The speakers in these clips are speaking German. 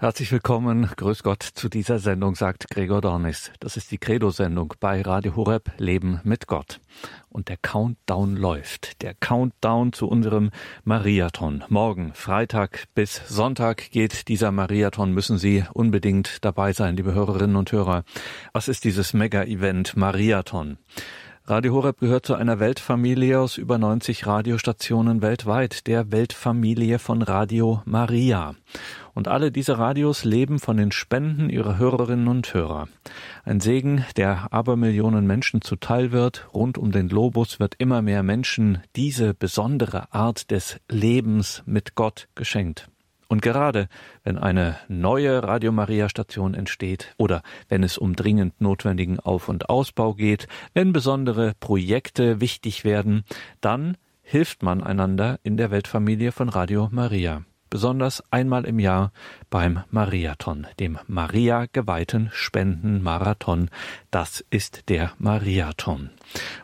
Herzlich willkommen, grüß Gott zu dieser Sendung, sagt Gregor Dornis. Das ist die Credo-Sendung bei Radio Horeb Leben mit Gott. Und der Countdown läuft. Der Countdown zu unserem Mariathon. Morgen, Freitag bis Sonntag geht dieser Mariathon. Müssen Sie unbedingt dabei sein, liebe Hörerinnen und Hörer. Was ist dieses Mega-Event Mariathon? Radio Horeb gehört zu einer Weltfamilie aus über 90 Radiostationen weltweit, der Weltfamilie von Radio Maria. Und alle diese Radios leben von den Spenden ihrer Hörerinnen und Hörer. Ein Segen, der Abermillionen Menschen zuteil wird. Rund um den Globus wird immer mehr Menschen diese besondere Art des Lebens mit Gott geschenkt. Und gerade wenn eine neue Radio Maria Station entsteht oder wenn es um dringend notwendigen Auf- und Ausbau geht, wenn besondere Projekte wichtig werden, dann hilft man einander in der Weltfamilie von Radio Maria. Besonders einmal im Jahr beim Mariathon, dem Maria geweihten Spendenmarathon. Das ist der Mariathon.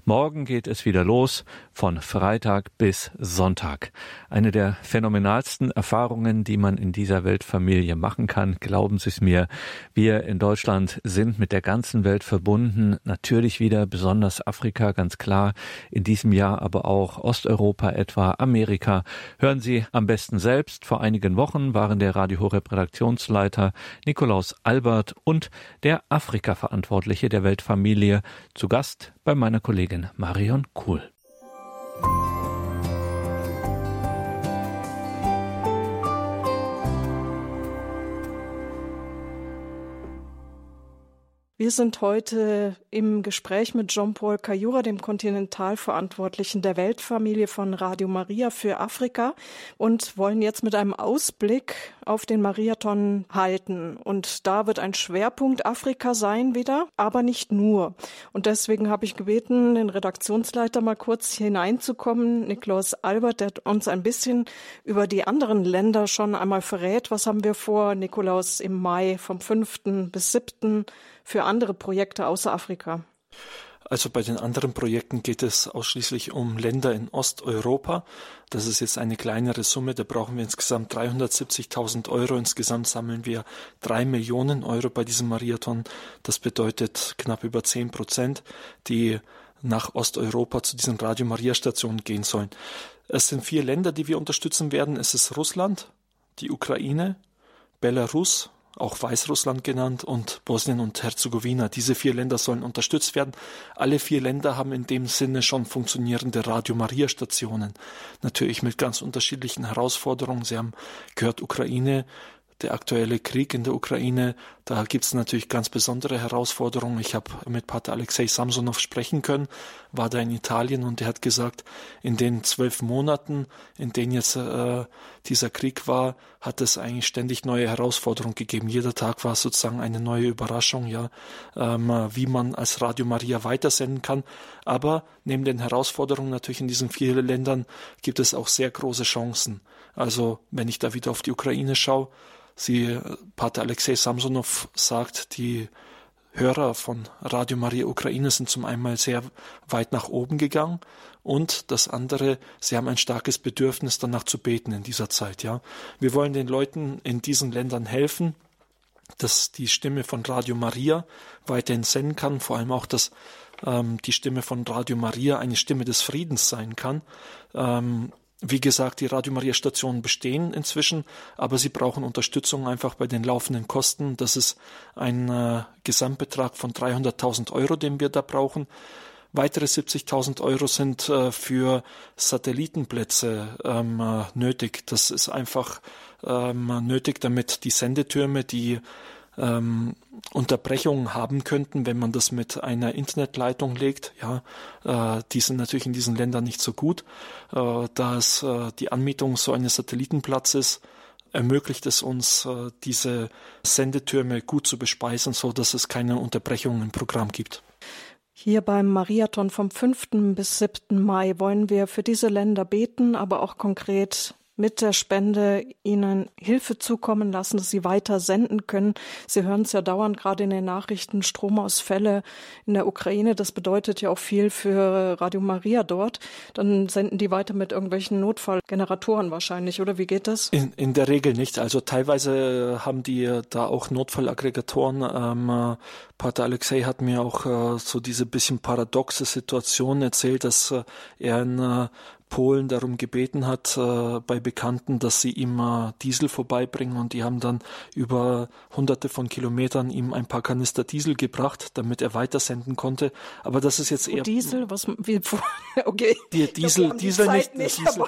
Morgen geht es wieder los von Freitag bis Sonntag. Eine der phänomenalsten Erfahrungen, die man in dieser Weltfamilie machen kann. Glauben Sie es mir. Wir in Deutschland sind mit der ganzen Welt verbunden. Natürlich wieder besonders Afrika, ganz klar. In diesem Jahr aber auch Osteuropa etwa, Amerika. Hören Sie am besten selbst. Vor einigen Wochen waren der Radio Horeb Redaktionsleiter Nikolaus Albert und der Afrika-Verantwortliche der Weltfamilie zu Gast bei meiner Kollegin Marion Kuhl. Wir sind heute im Gespräch mit Jean-Paul Kayura, dem Kontinentalverantwortlichen der Weltfamilie von Radio Maria für Afrika und wollen jetzt mit einem Ausblick auf den Mariathon halten. Und da wird ein Schwerpunkt Afrika sein wieder, aber nicht nur. Und deswegen habe ich gebeten, den Redaktionsleiter mal kurz hineinzukommen, Niklaus Albert, der uns ein bisschen über die anderen Länder schon einmal verrät. Was haben wir vor, Nikolaus, im Mai vom 5. bis 7 für andere Projekte außer Afrika? Also bei den anderen Projekten geht es ausschließlich um Länder in Osteuropa. Das ist jetzt eine kleinere Summe. Da brauchen wir insgesamt 370.000 Euro. Insgesamt sammeln wir drei Millionen Euro bei diesem Marathon. Das bedeutet knapp über zehn Prozent, die nach Osteuropa zu diesen Radio Maria Stationen gehen sollen. Es sind vier Länder, die wir unterstützen werden. Es ist Russland, die Ukraine, Belarus, auch Weißrussland genannt, und Bosnien und Herzegowina. Diese vier Länder sollen unterstützt werden. Alle vier Länder haben in dem Sinne schon funktionierende Radio Maria Stationen. Natürlich mit ganz unterschiedlichen Herausforderungen. Sie haben gehört, Ukraine der aktuelle Krieg in der Ukraine, da gibt es natürlich ganz besondere Herausforderungen. Ich habe mit Pater Alexei Samsonov sprechen können, war da in Italien und er hat gesagt, in den zwölf Monaten, in denen jetzt äh, dieser Krieg war, hat es eigentlich ständig neue Herausforderungen gegeben. Jeder Tag war sozusagen eine neue Überraschung, ja, ähm, wie man als Radio Maria weitersenden kann. Aber neben den Herausforderungen natürlich in diesen vier Ländern gibt es auch sehr große Chancen. Also wenn ich da wieder auf die Ukraine schaue, Sie, Pater Alexei Samsonov sagt, die Hörer von Radio Maria Ukraine sind zum einen sehr weit nach oben gegangen und das andere, sie haben ein starkes Bedürfnis danach zu beten in dieser Zeit, ja. Wir wollen den Leuten in diesen Ländern helfen, dass die Stimme von Radio Maria weiterhin senden kann, vor allem auch, dass ähm, die Stimme von Radio Maria eine Stimme des Friedens sein kann. Ähm, wie gesagt, die Radio Maria Stationen bestehen inzwischen, aber sie brauchen Unterstützung einfach bei den laufenden Kosten. Das ist ein äh, Gesamtbetrag von 300.000 Euro, den wir da brauchen. Weitere 70.000 Euro sind äh, für Satellitenplätze ähm, äh, nötig. Das ist einfach ähm, nötig, damit die Sendetürme, die ähm, Unterbrechungen haben könnten, wenn man das mit einer Internetleitung legt. Ja, äh, die sind natürlich in diesen Ländern nicht so gut. Äh, da es äh, die Anmietung so eines Satellitenplatzes ermöglicht es uns, äh, diese Sendetürme gut zu bespeisen, so dass es keine Unterbrechungen im Programm gibt. Hier beim Mariathon vom 5. bis 7. Mai wollen wir für diese Länder beten, aber auch konkret mit der Spende ihnen Hilfe zukommen lassen, dass sie weiter senden können. Sie hören es ja dauernd gerade in den Nachrichten, Stromausfälle in der Ukraine. Das bedeutet ja auch viel für Radio Maria dort. Dann senden die weiter mit irgendwelchen Notfallgeneratoren wahrscheinlich, oder wie geht das? In, in der Regel nicht. Also teilweise haben die da auch Notfallaggregatoren. Ähm, Pater Alexei hat mir auch äh, so diese bisschen paradoxe Situation erzählt, dass äh, er in äh, Polen darum gebeten hat äh, bei Bekannten, dass sie ihm äh, Diesel vorbeibringen und die haben dann über hunderte von Kilometern ihm ein paar Kanister Diesel gebracht, damit er weitersenden konnte. Aber das ist jetzt eher Diesel, was wie okay. Die Diesel, die Diesel nicht, nicht Diesel,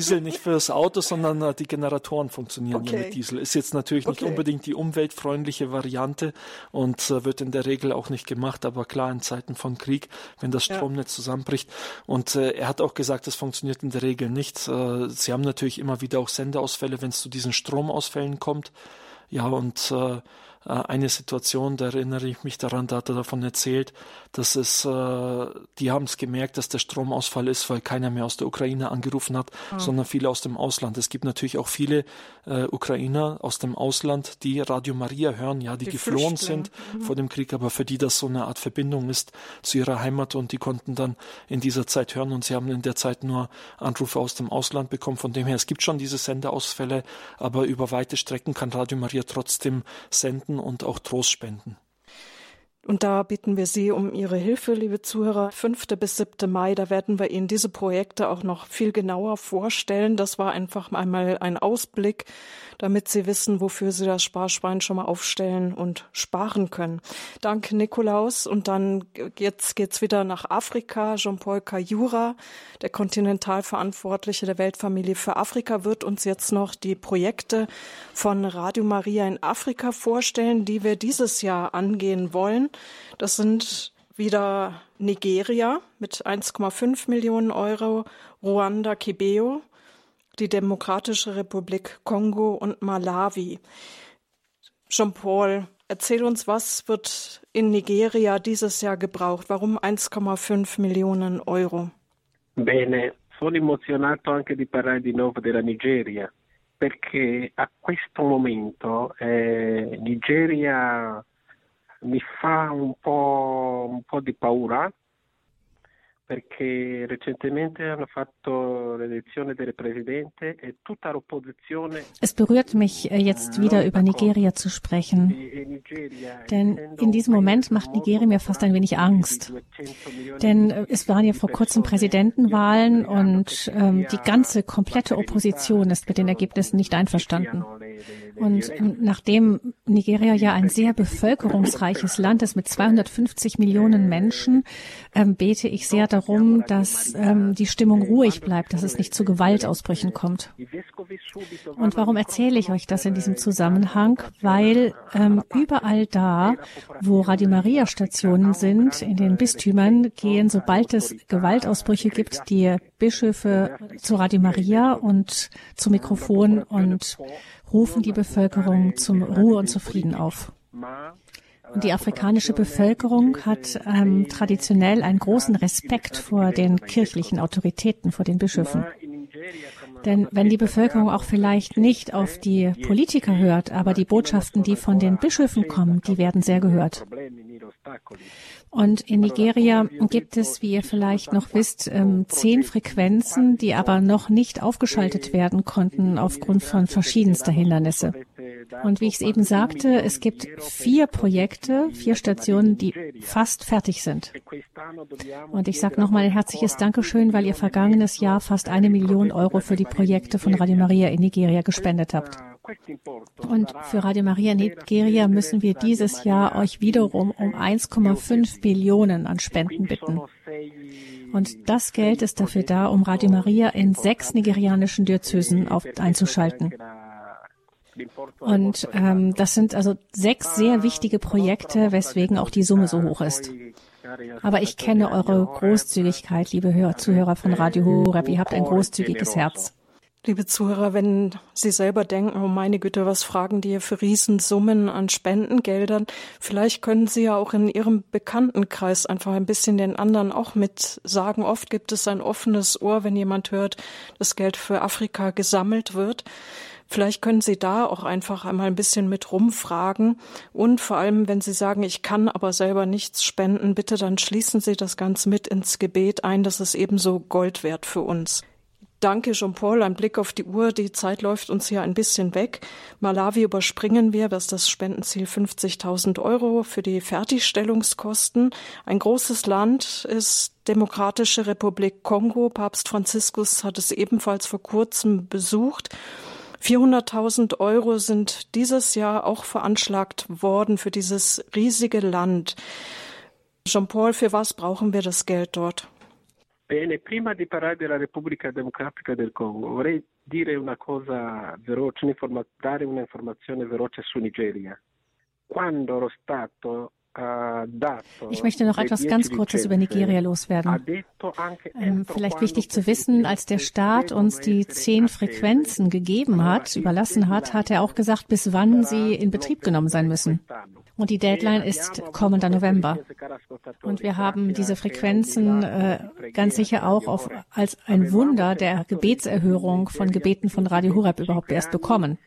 Diesel nicht fürs Auto, sondern äh, die Generatoren funktionieren okay. mit Diesel. Ist jetzt natürlich nicht okay. unbedingt die umweltfreundliche Variante und äh, wird in der Regel auch nicht gemacht, aber klar in Zeiten von Krieg, wenn das Stromnetz ja. zusammenbricht. Und äh, er hat auch gesagt, das funktioniert in der Regel nicht. Äh, sie haben natürlich immer wieder auch Sendeausfälle, wenn es zu diesen Stromausfällen kommt. Ja, und äh, eine Situation, da erinnere ich mich daran, da hat er davon erzählt, dass es, äh, die haben es gemerkt, dass der Stromausfall ist, weil keiner mehr aus der Ukraine angerufen hat, mhm. sondern viele aus dem Ausland. Es gibt natürlich auch viele äh, Ukrainer aus dem Ausland, die Radio Maria hören, ja, die, die geflohen sind mhm. vor dem Krieg, aber für die das so eine Art Verbindung ist zu ihrer Heimat und die konnten dann in dieser Zeit hören und sie haben in der Zeit nur Anrufe aus dem Ausland bekommen. Von dem her, es gibt schon diese Sendeausfälle, aber über weite Strecken kann Radio Maria trotzdem senden und auch Trost spenden. Und da bitten wir Sie um Ihre Hilfe, liebe Zuhörer. 5. bis 7. Mai, da werden wir Ihnen diese Projekte auch noch viel genauer vorstellen. Das war einfach einmal ein Ausblick damit Sie wissen, wofür Sie das Sparschwein schon mal aufstellen und sparen können. Danke, Nikolaus. Und dann jetzt geht's wieder nach Afrika. Jean-Paul Kayura, der Kontinentalverantwortliche der Weltfamilie für Afrika, wird uns jetzt noch die Projekte von Radio Maria in Afrika vorstellen, die wir dieses Jahr angehen wollen. Das sind wieder Nigeria mit 1,5 Millionen Euro, Ruanda, Kibeo die Demokratische Republik Kongo und Malawi. Jean-Paul, erzähl uns, was wird in Nigeria dieses Jahr gebraucht? Warum 1,5 Millionen Euro? Bene, sono emozionato anche di parlare di nuovo della Nigeria, perché a questo momento eh, Nigeria mi fa un po', un po' di paura perché recentemente hanno fatto l'elezione del Presidente e tutta l'opposizione. Es berührt mich, äh, jetzt wieder über Nigeria zu sprechen. Denn in diesem Moment macht Nigeria mir fast ein wenig Angst. Denn äh, es waren ja vor kurzem Präsidentenwahlen und ähm, die ganze komplette Opposition ist mit den Ergebnissen nicht einverstanden. Und ähm, nachdem Nigeria ja ein sehr bevölkerungsreiches Land ist mit 250 Millionen Menschen, ähm, bete ich sehr darum, dass ähm, die Stimmung ruhig bleibt, dass es nicht zu Gewaltausbrüchen kommt. Und warum erzähle ich euch das in diesem Zusammenhang? Weil ähm, überall da, wo Radio Maria Stationen sind, in den Bistümern, gehen, sobald es Gewaltausbrüche gibt, die Bischöfe zu Radio Maria und zu Mikrofon und rufen die Bevölkerung zum Ruhe und zu Frieden auf. Und die afrikanische Bevölkerung hat ähm, traditionell einen großen Respekt vor den kirchlichen Autoritäten, vor den Bischöfen. Denn wenn die Bevölkerung auch vielleicht nicht auf die Politiker hört, aber die Botschaften, die von den Bischöfen kommen, die werden sehr gehört. Und in Nigeria gibt es, wie ihr vielleicht noch wisst, ähm, zehn Frequenzen, die aber noch nicht aufgeschaltet werden konnten aufgrund von verschiedenster Hindernisse. Und wie ich es eben sagte, es gibt vier Projekte, vier Stationen, die fast fertig sind. Und ich sage nochmal ein herzliches Dankeschön, weil ihr vergangenes Jahr fast eine Million Euro für die Projekte von Radio Maria in Nigeria gespendet habt. Und für Radio Maria Nigeria müssen wir dieses Jahr euch wiederum um 1,5 Millionen an Spenden bitten. Und das Geld ist dafür da, um Radio Maria in sechs nigerianischen Diözesen einzuschalten. Und ähm, das sind also sechs sehr wichtige Projekte, weswegen auch die Summe so hoch ist. Aber ich kenne eure Großzügigkeit, liebe Hör Zuhörer von Radio Horeb. Ihr habt ein großzügiges Herz. Liebe Zuhörer, wenn Sie selber denken, oh meine Güte, was fragen die hier für Riesensummen an Spendengeldern, vielleicht können Sie ja auch in Ihrem Bekanntenkreis einfach ein bisschen den anderen auch mit sagen. Oft gibt es ein offenes Ohr, wenn jemand hört, dass Geld für Afrika gesammelt wird. Vielleicht können Sie da auch einfach einmal ein bisschen mit rumfragen. Und vor allem, wenn Sie sagen, ich kann aber selber nichts spenden, bitte dann schließen Sie das Ganze mit ins Gebet ein. Das ist ebenso Gold wert für uns. Danke, Jean-Paul. Ein Blick auf die Uhr. Die Zeit läuft uns hier ein bisschen weg. Malawi überspringen wir. Das ist das Spendenziel 50.000 Euro für die Fertigstellungskosten. Ein großes Land ist Demokratische Republik Kongo. Papst Franziskus hat es ebenfalls vor kurzem besucht. 400.000 Euro sind dieses Jahr auch veranschlagt worden für dieses riesige Land. Jean-Paul, für was brauchen wir das Geld dort? Bene, prima di parlare della Repubblica Democratica del Congo, vorrei dire una cosa veloce, dare un'informazione veloce su Nigeria. Quando lo Stato ich möchte noch etwas ganz Kurzes über Nigeria loswerden. Ähm, vielleicht wichtig zu wissen, als der Staat uns die zehn Frequenzen gegeben hat, überlassen hat, hat er auch gesagt, bis wann sie in Betrieb genommen sein müssen. Und die Deadline ist kommender November. Und wir haben diese Frequenzen äh, ganz sicher auch auf, als ein Wunder der Gebetserhörung von Gebeten von Radio Horeb überhaupt erst bekommen.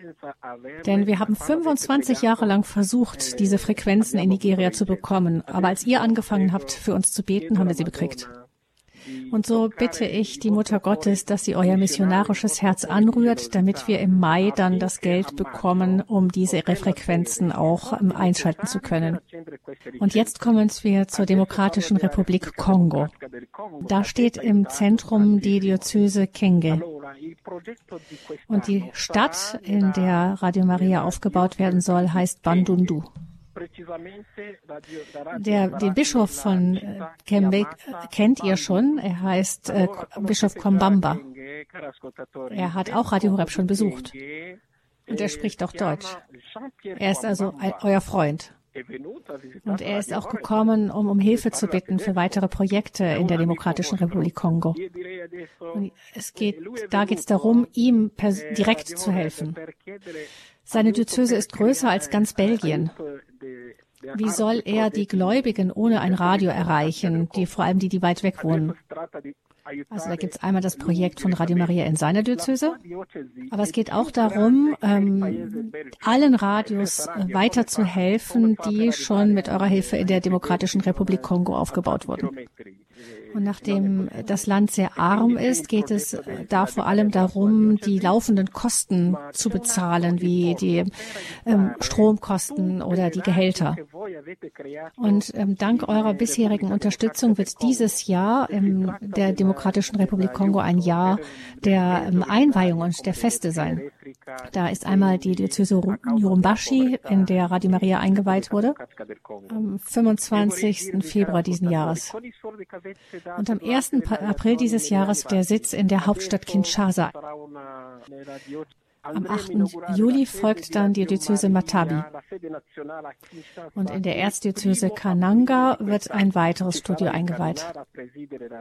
Denn wir haben 25 Jahre lang versucht, diese Frequenzen in Nigeria zu bekommen. Aber als ihr angefangen habt, für uns zu beten, haben wir sie bekriegt. Und so bitte ich die Mutter Gottes, dass sie euer missionarisches Herz anrührt, damit wir im Mai dann das Geld bekommen, um diese Frequenzen auch ähm, einschalten zu können. Und jetzt kommen wir zur Demokratischen Republik Kongo. Da steht im Zentrum die Diözese Kenge. Und die Stadt, in der Radio Maria aufgebaut werden soll, heißt Bandundu. Der, den Bischof von äh, Kembe kennt ihr schon. Er heißt äh, Bischof Kombamba. Er hat auch Radio Horeb schon besucht. Und er spricht auch Deutsch. Er ist also ein, euer Freund. Und er ist auch gekommen, um um Hilfe zu bitten für weitere Projekte in der Demokratischen Republik Kongo. Und es geht, da geht es darum, ihm direkt zu helfen. Seine Diözese ist größer als ganz Belgien. Wie soll er die Gläubigen ohne ein Radio erreichen, die vor allem die, die weit weg wohnen? Also da gibt es einmal das Projekt von Radio Maria in seiner Diözese, aber es geht auch darum, ähm, allen Radios weiterzuhelfen, die schon mit eurer Hilfe in der Demokratischen Republik Kongo aufgebaut wurden. Und nachdem das Land sehr arm ist, geht es da vor allem darum, die laufenden Kosten zu bezahlen, wie die ähm, Stromkosten oder die Gehälter. Und ähm, dank eurer bisherigen Unterstützung wird dieses Jahr in der Demokratischen Republik Kongo ein Jahr der ähm, Einweihung und der Feste sein. Da ist einmal die Diözese Yurumbashi, in der Radio Maria eingeweiht wurde, am 25. Februar diesen Jahres. Und am 1. April dieses Jahres der Sitz in der Hauptstadt Kinshasa. Am 8. Juli folgt dann die Diözese Matabi. Und in der Erzdiözese Kananga wird ein weiteres Studio eingeweiht.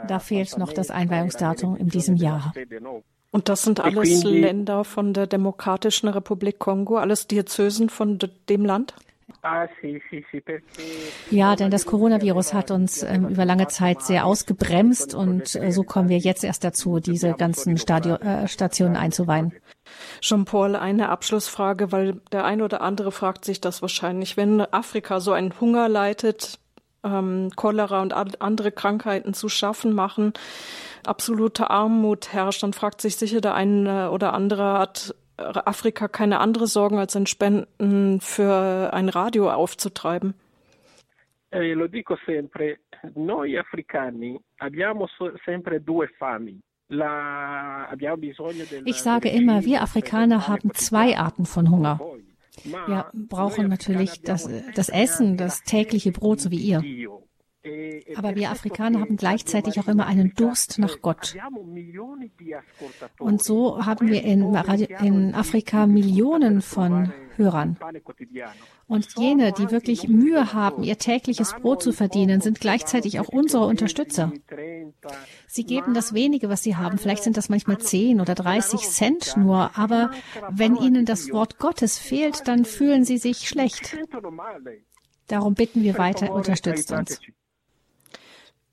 Da fehlt noch das Einweihungsdatum in diesem Jahr. Und das sind alles Länder von der Demokratischen Republik Kongo, alles Diözesen von dem Land? Ja, denn das Coronavirus hat uns ähm, über lange Zeit sehr ausgebremst und äh, so kommen wir jetzt erst dazu, diese ganzen Stadio, äh, Stationen einzuweihen. Jean-Paul, eine Abschlussfrage, weil der eine oder andere fragt sich das wahrscheinlich. Wenn Afrika so einen Hunger leitet, ähm, Cholera und andere Krankheiten zu schaffen machen, absolute Armut herrscht, dann fragt sich sicher der eine oder andere, hat Afrika keine andere Sorgen als in Spenden für ein Radio aufzutreiben? Eh, lo dico sempre, noi africani abbiamo sempre due fami. Ich sage immer, wir Afrikaner haben zwei Arten von Hunger. Wir brauchen natürlich das, das Essen, das tägliche Brot, so wie ihr. Aber wir Afrikaner haben gleichzeitig auch immer einen Durst nach Gott. Und so haben wir in, in Afrika Millionen von Hörern. Und jene, die wirklich Mühe haben, ihr tägliches Brot zu verdienen, sind gleichzeitig auch unsere Unterstützer. Sie geben das wenige, was sie haben. Vielleicht sind das manchmal 10 oder 30 Cent nur. Aber wenn ihnen das Wort Gottes fehlt, dann fühlen sie sich schlecht. Darum bitten wir weiter, unterstützt uns.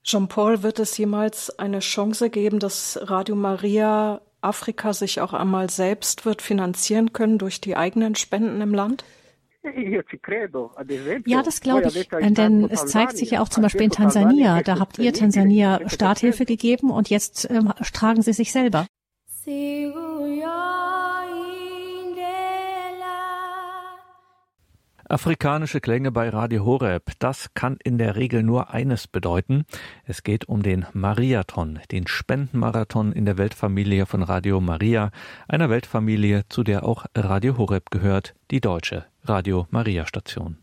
Jean-Paul, wird es jemals eine Chance geben, dass Radio Maria Afrika sich auch einmal selbst wird finanzieren können durch die eigenen Spenden im Land? Ja, das glaube ich, denn es zeigt sich ja auch zum Beispiel in Tansania. Da habt ihr Tansania Starthilfe gegeben und jetzt ähm, tragen sie sich selber. Afrikanische Klänge bei Radio Horeb, das kann in der Regel nur eines bedeuten. Es geht um den Mariathon, den Spendenmarathon in der Weltfamilie von Radio Maria, einer Weltfamilie, zu der auch Radio Horeb gehört, die deutsche Radio Maria Station.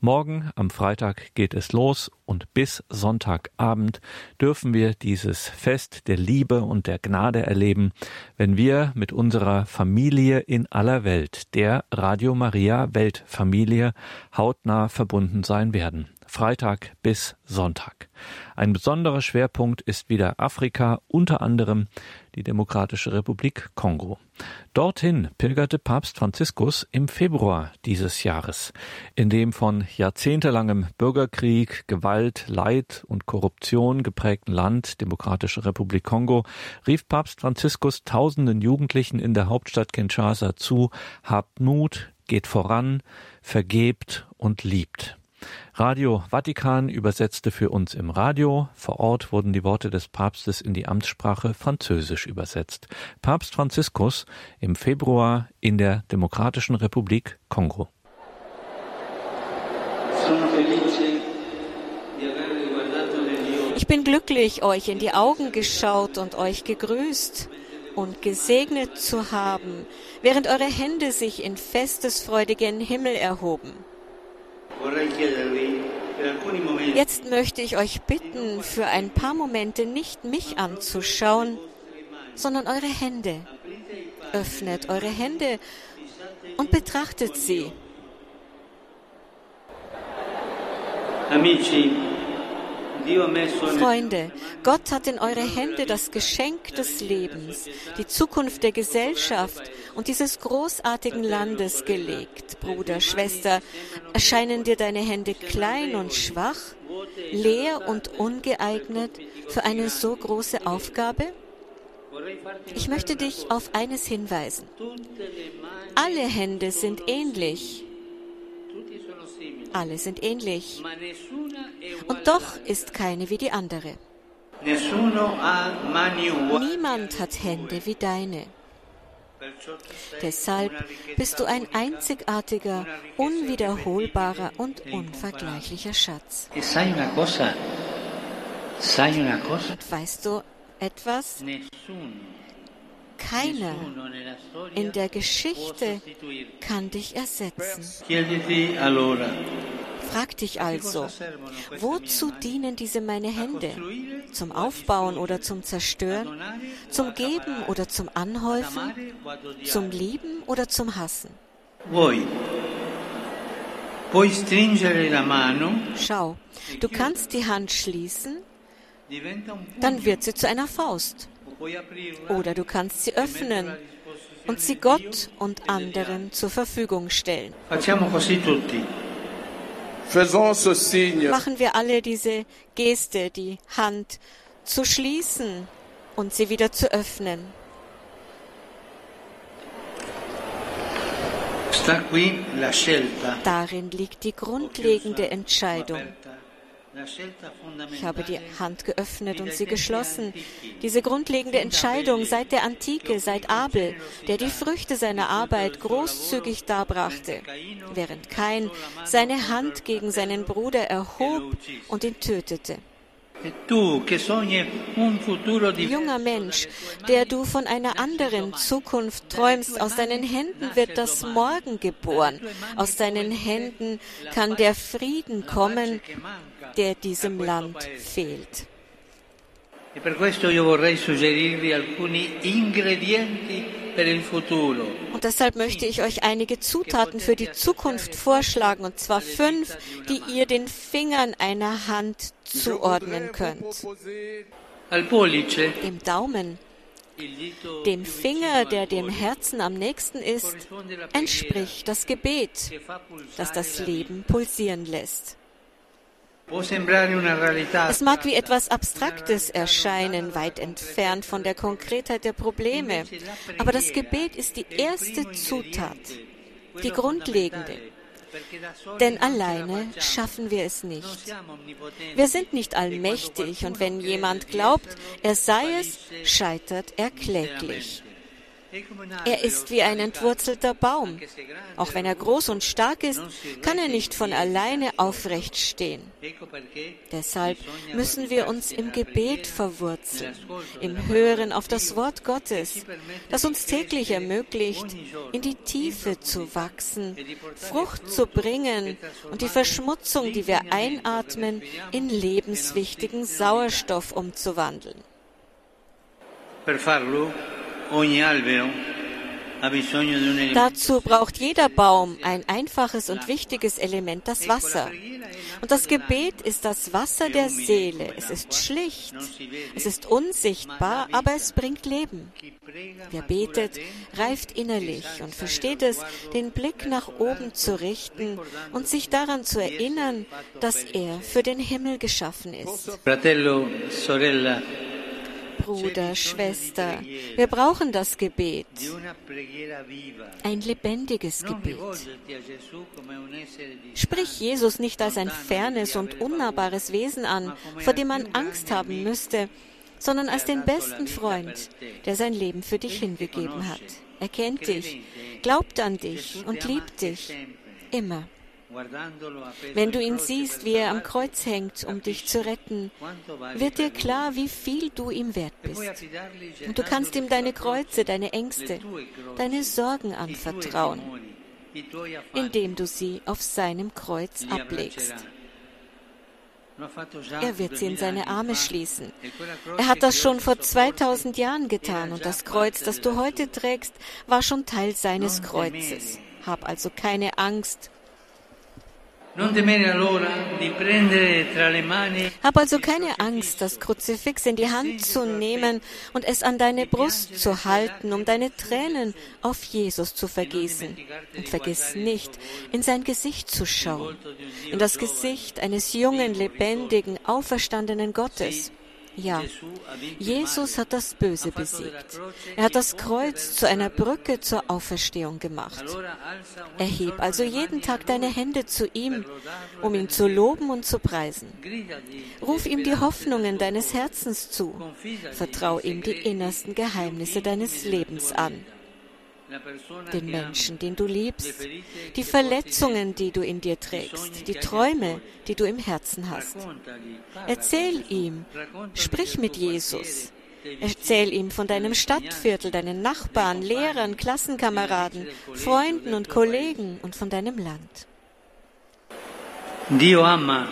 Morgen am Freitag geht es los und bis Sonntagabend dürfen wir dieses Fest der Liebe und der Gnade erleben, wenn wir mit unserer Familie in aller Welt, der Radio Maria Weltfamilie, hautnah verbunden sein werden. Freitag bis Sonntag. Ein besonderer Schwerpunkt ist wieder Afrika, unter anderem die Demokratische Republik Kongo. Dorthin pilgerte Papst Franziskus im Februar dieses Jahres. In dem von jahrzehntelangem Bürgerkrieg, Gewalt, Leid und Korruption geprägten Land Demokratische Republik Kongo rief Papst Franziskus tausenden Jugendlichen in der Hauptstadt Kinshasa zu, habt Mut, geht voran, vergebt und liebt. Radio Vatikan übersetzte für uns im Radio. Vor Ort wurden die Worte des Papstes in die Amtssprache Französisch übersetzt. Papst Franziskus im Februar in der Demokratischen Republik Kongo. Ich bin glücklich, euch in die Augen geschaut und euch gegrüßt und gesegnet zu haben, während eure Hände sich in festesfreudigen Himmel erhoben. Jetzt möchte ich euch bitten, für ein paar Momente nicht mich anzuschauen, sondern eure Hände. Öffnet eure Hände und betrachtet sie. Amici, Freunde, Gott hat in eure Hände das Geschenk des Lebens, die Zukunft der Gesellschaft und dieses großartigen Landes gelegt. Bruder, Schwester, erscheinen dir deine Hände klein und schwach, leer und ungeeignet für eine so große Aufgabe? Ich möchte dich auf eines hinweisen. Alle Hände sind ähnlich. Alle sind ähnlich. Und doch ist keine wie die andere. Niemand hat Hände wie deine. Deshalb bist du ein einzigartiger, unwiederholbarer und unvergleichlicher Schatz. Und weißt du etwas? Keiner in der Geschichte kann dich ersetzen. Frag dich also, wozu dienen diese meine Hände? Zum Aufbauen oder zum Zerstören? Zum Geben oder zum Anhäufen? Zum Lieben oder zum Hassen? Schau, du kannst die Hand schließen, dann wird sie zu einer Faust. Oder du kannst sie öffnen und sie Gott und anderen zur Verfügung stellen. Machen wir alle diese Geste, die Hand zu schließen und sie wieder zu öffnen. Darin liegt die grundlegende Entscheidung. Ich habe die Hand geöffnet und sie geschlossen. Diese grundlegende Entscheidung seit der Antike, seit Abel, der die Früchte seiner Arbeit großzügig darbrachte, während Kain seine Hand gegen seinen Bruder erhob und ihn tötete. Junger Mensch, der du von einer anderen Zukunft träumst, aus deinen Händen wird das Morgen geboren. Aus deinen Händen kann der Frieden kommen, der diesem Land fehlt. E per questo io vorrei suggerirvi alcuni ingredienti Und deshalb möchte ich euch einige Zutaten für die Zukunft vorschlagen, und zwar fünf, die ihr den Fingern einer Hand zuordnen könnt. Dem Daumen, dem Finger, der dem Herzen am nächsten ist, entspricht das Gebet, das das Leben pulsieren lässt. Es mag wie etwas Abstraktes erscheinen, weit entfernt von der Konkretheit der Probleme, aber das Gebet ist die erste Zutat, die grundlegende. Denn alleine schaffen wir es nicht. Wir sind nicht allmächtig und wenn jemand glaubt, er sei es, scheitert er kläglich. Er ist wie ein entwurzelter Baum. Auch wenn er groß und stark ist, kann er nicht von alleine aufrecht stehen. Deshalb müssen wir uns im Gebet verwurzeln, im Hören auf das Wort Gottes, das uns täglich ermöglicht, in die Tiefe zu wachsen, Frucht zu bringen und die Verschmutzung, die wir einatmen, in lebenswichtigen Sauerstoff umzuwandeln. Per farlo Dazu braucht jeder Baum ein einfaches und wichtiges Element, das Wasser. Und das Gebet ist das Wasser der Seele. Es ist schlicht, es ist unsichtbar, aber es bringt Leben. Wer betet, reift innerlich und versteht es, den Blick nach oben zu richten und sich daran zu erinnern, dass er für den Himmel geschaffen ist. Fratello, sorella, Bruder, Schwester. Wir brauchen das Gebet. Ein lebendiges Gebet. Sprich Jesus nicht als ein fernes und unnahbares Wesen an, vor dem man Angst haben müsste, sondern als den besten Freund, der sein Leben für dich hingegeben hat. Er kennt dich, glaubt an dich und liebt dich immer. Wenn du ihn siehst, wie er am Kreuz hängt, um dich zu retten, wird dir klar, wie viel du ihm wert bist. Und du kannst ihm deine Kreuze, deine Ängste, deine Sorgen anvertrauen, indem du sie auf seinem Kreuz ablegst. Er wird sie in seine Arme schließen. Er hat das schon vor 2000 Jahren getan und das Kreuz, das du heute trägst, war schon Teil seines Kreuzes. Hab also keine Angst hab also keine Angst, das Kruzifix in die Hand zu nehmen und es an deine Brust zu halten, um deine Tränen auf Jesus zu vergießen. Und vergiss nicht, in sein Gesicht zu schauen, in das Gesicht eines jungen, lebendigen, auferstandenen Gottes. Ja, Jesus hat das Böse besiegt. Er hat das Kreuz zu einer Brücke zur Auferstehung gemacht. Erheb also jeden Tag deine Hände zu ihm, um ihn zu loben und zu preisen. Ruf ihm die Hoffnungen deines Herzens zu. Vertrau ihm die innersten Geheimnisse deines Lebens an den Menschen, den du liebst, die Verletzungen, die du in dir trägst, die Träume, die du im Herzen hast. Erzähl ihm, sprich mit Jesus. Erzähl ihm von deinem Stadtviertel, deinen Nachbarn, Lehrern, Klassenkameraden, Freunden und Kollegen und von deinem Land. Dio ama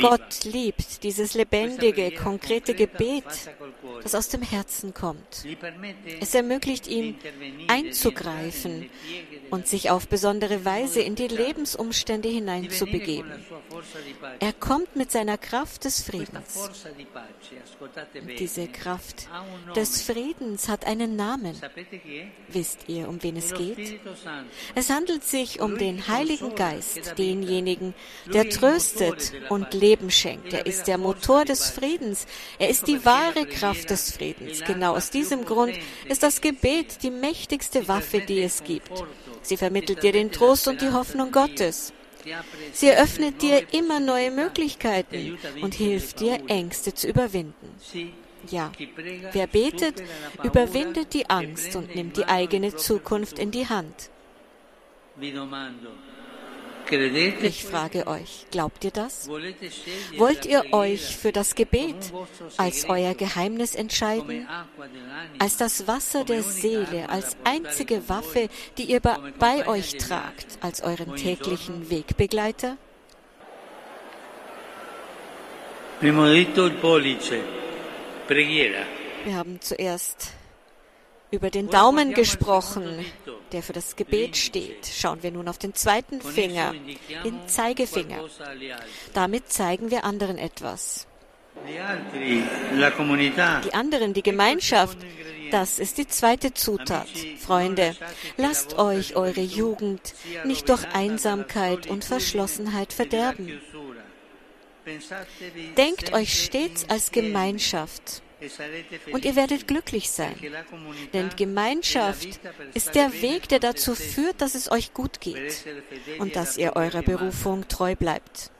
Gott liebt dieses lebendige, konkrete Gebet, das aus dem Herzen kommt. Es ermöglicht ihm einzugreifen und sich auf besondere Weise in die Lebensumstände hineinzubegeben. Er kommt mit seiner Kraft des Friedens. Diese Kraft des Friedens hat einen Namen. Wisst ihr, um wen es geht? Es handelt sich um den Heiligen Geist, denjenigen, der tröstet tröstet und Leben schenkt. Er ist der Motor des Friedens. Er ist die wahre Kraft des Friedens. Genau aus diesem Grund ist das Gebet die mächtigste Waffe, die es gibt. Sie vermittelt dir den Trost und die Hoffnung Gottes. Sie eröffnet dir immer neue Möglichkeiten und hilft dir, Ängste zu überwinden. Ja, wer betet, überwindet die Angst und nimmt die eigene Zukunft in die Hand. Ich frage euch, glaubt ihr das? Wollt ihr euch für das Gebet als euer Geheimnis entscheiden? Als das Wasser der Seele, als einzige Waffe, die ihr bei euch tragt, als euren täglichen Wegbegleiter? Wir haben zuerst Über den Daumen gesprochen, der für das Gebet steht, schauen wir nun auf den zweiten Finger, den Zeigefinger. Damit zeigen wir anderen etwas. Die anderen, die Gemeinschaft, das ist die zweite Zutat. Freunde, lasst euch eure Jugend nicht durch Einsamkeit und Verschlossenheit verderben. Denkt euch stets als Gemeinschaft und ihr werdet glücklich sein. Denn Gemeinschaft ist der Weg, der dazu führt, dass es euch gut geht und dass ihr eurer Berufung treu bleibt.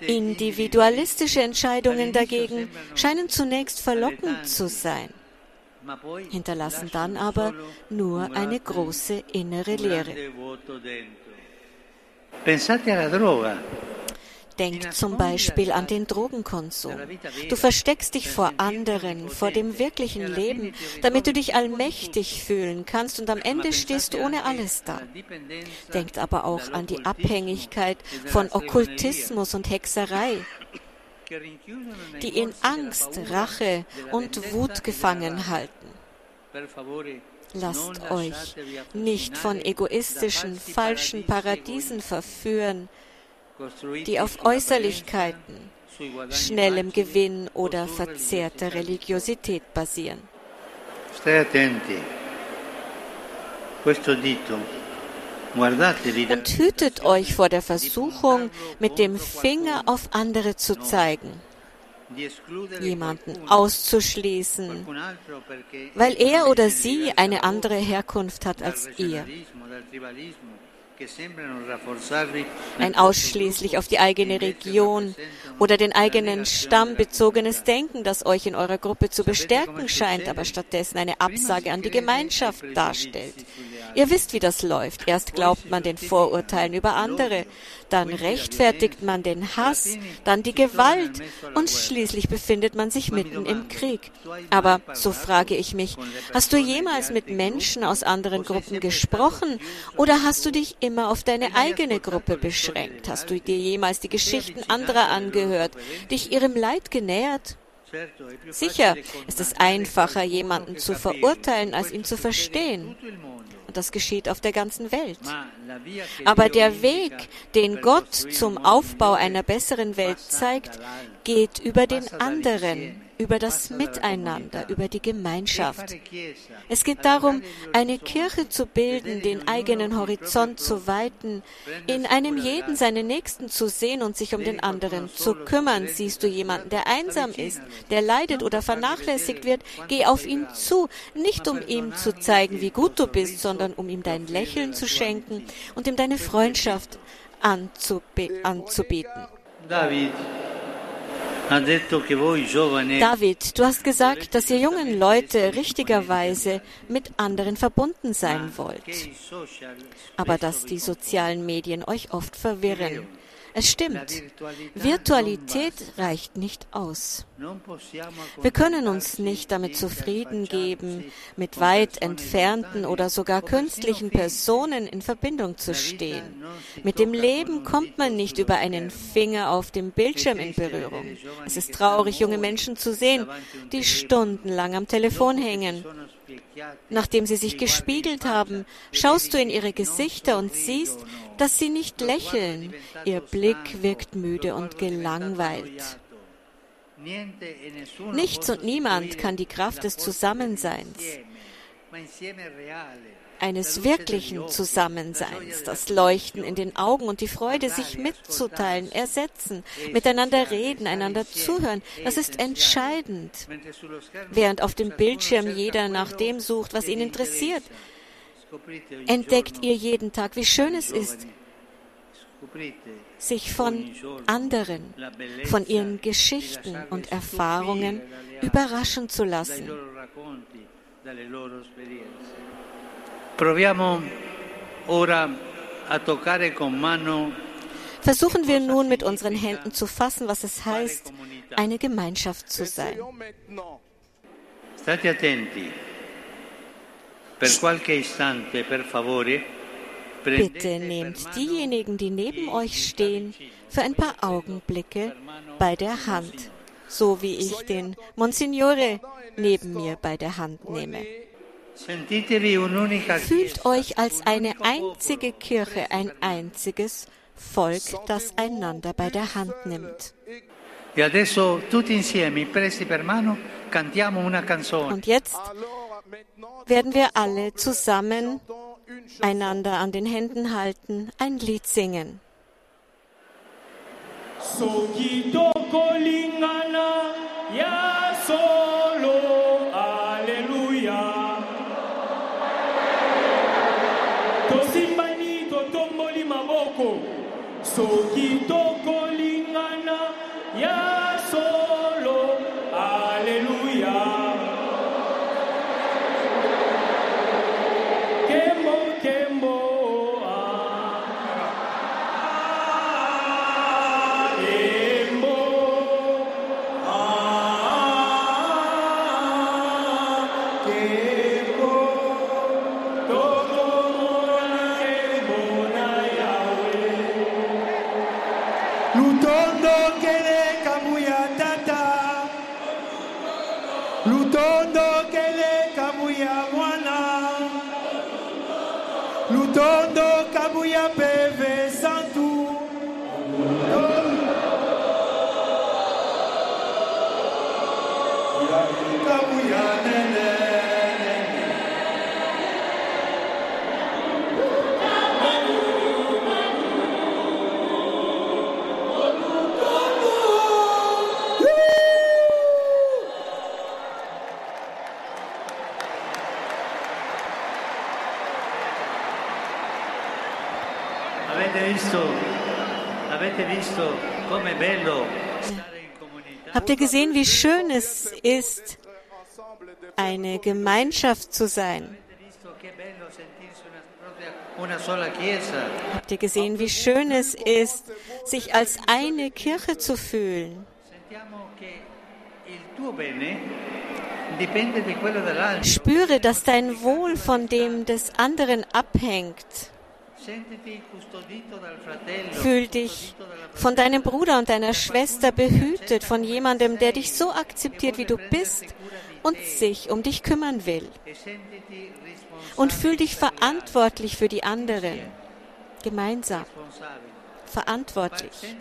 Individualistische Entscheidungen dagegen scheinen zunächst verlockend zu sein, hinterlassen dann aber nur eine große innere Leere. Pensate alla droga. Denk zum Beispiel an den Drogenkonsum. Du versteckst dich vor anderen, vor dem wirklichen Leben, damit du dich allmächtig fühlen kannst und am Ende stehst du ohne alles da. Denk aber auch an die Abhängigkeit von Okkultismus und Hexerei, die in Angst, Rache und Wut gefangen halten. Lasst euch nicht von egoistischen, falschen Paradiesen verführen, die auf Äußerlichkeiten, schnellem Gewinn oder verzerrter Religiosität basieren. Und hütet euch vor der Versuchung, mit dem Finger auf andere zu zeigen, jemanden auszuschließen, weil er oder sie eine andere Herkunft hat als ihr. Ein ausschließlich auf die eigene Region oder den eigenen Stamm bezogenes Denken, das euch in eurer Gruppe zu bestärken scheint, aber stattdessen eine Absage an die Gemeinschaft darstellt. Ihr wisst, wie das läuft. Erst glaubt man den Vorurteilen über andere, dann rechtfertigt man den Hass, dann die Gewalt und schließlich befindet man sich mitten im Krieg. Aber so frage ich mich, hast du jemals mit Menschen aus anderen Gruppen gesprochen oder hast du dich immer auf deine eigene Gruppe beschränkt? Hast du dir jemals die Geschichten anderer angehört, dich ihrem Leid genähert? Sicher ist es einfacher, jemanden zu verurteilen, als ihn zu verstehen. Das geschieht auf der ganzen Welt. Aber der Weg, den Gott zum Aufbau einer besseren Welt zeigt, geht über den anderen, über das Miteinander, über die Gemeinschaft. Es geht darum, eine Kirche zu bilden, den eigenen Horizont zu weiten, in einem jeden seinen Nächsten zu sehen und sich um den anderen zu kümmern. Siehst du jemanden, der einsam ist, der leidet oder vernachlässigt wird, geh auf ihn zu, nicht um ihm zu zeigen, wie gut du bist, sondern um ihm dein Lächeln zu schenken und ihm deine Freundschaft anzubieten. David. David, du hast gesagt, dass ihr jungen Leute richtigerweise mit anderen verbunden sein wollt, aber dass die sozialen Medien euch oft verwirren. Es stimmt, Virtualität reicht nicht aus. Wir können uns nicht damit zufrieden geben, mit weit entfernten oder sogar künstlichen Personen in Verbindung zu stehen. Mit dem Leben kommt man nicht über einen Finger auf dem Bildschirm in Berührung. Es ist traurig, junge Menschen zu sehen, die stundenlang am Telefon hängen Nachdem sie sich gespiegelt haben, schaust du in ihre Gesichter und siehst, dass sie nicht lächeln. Ihr Blick wirkt müde und gelangweilt. Nichts und niemand kann die Kraft des Zusammenseins eines wirklichen Zusammenseins, das Leuchten in den Augen und die Freude, sich mitzuteilen, ersetzen, miteinander reden, einander zuhören. Das ist entscheidend. Während auf dem Bildschirm jeder nach dem sucht, was ihn interessiert, entdeckt ihr jeden Tag, wie schön es ist, sich von anderen, von ihren Geschichten und Erfahrungen überraschen zu lassen. Proviamo ora a toccare con mano Versuchen wir nun mit unseren Händen zu fassen, was es heißt, eine Gemeinschaft zu sein. State attenti. Per qualche istante, per favore, Bitte nehmt diejenigen, die neben euch stehen, für ein paar Augenblicke bei der Hand. so wie ich den Monsignore neben mir bei der Hand nehme. Fühlt euch als eine einzige Kirche, ein einziges Volk, das einander bei der Hand nimmt. Und jetzt werden wir alle zusammen einander an den Händen halten, ein Lied singen. soki Lutondo Kabuya peve santu. Habt ihr gesehen, wie schön es ist, eine Gemeinschaft zu sein? Habt ihr gesehen, wie schön es ist, sich als eine Kirche zu fühlen? Spüre, dass dein Wohl von dem des anderen abhängt. Fühl dich von deinem Bruder und deiner Schwester behütet, von jemandem, der dich so akzeptiert, wie du bist und sich um dich kümmern will. Und fühl dich verantwortlich für die anderen. Gemeinsam. Verantwortlich.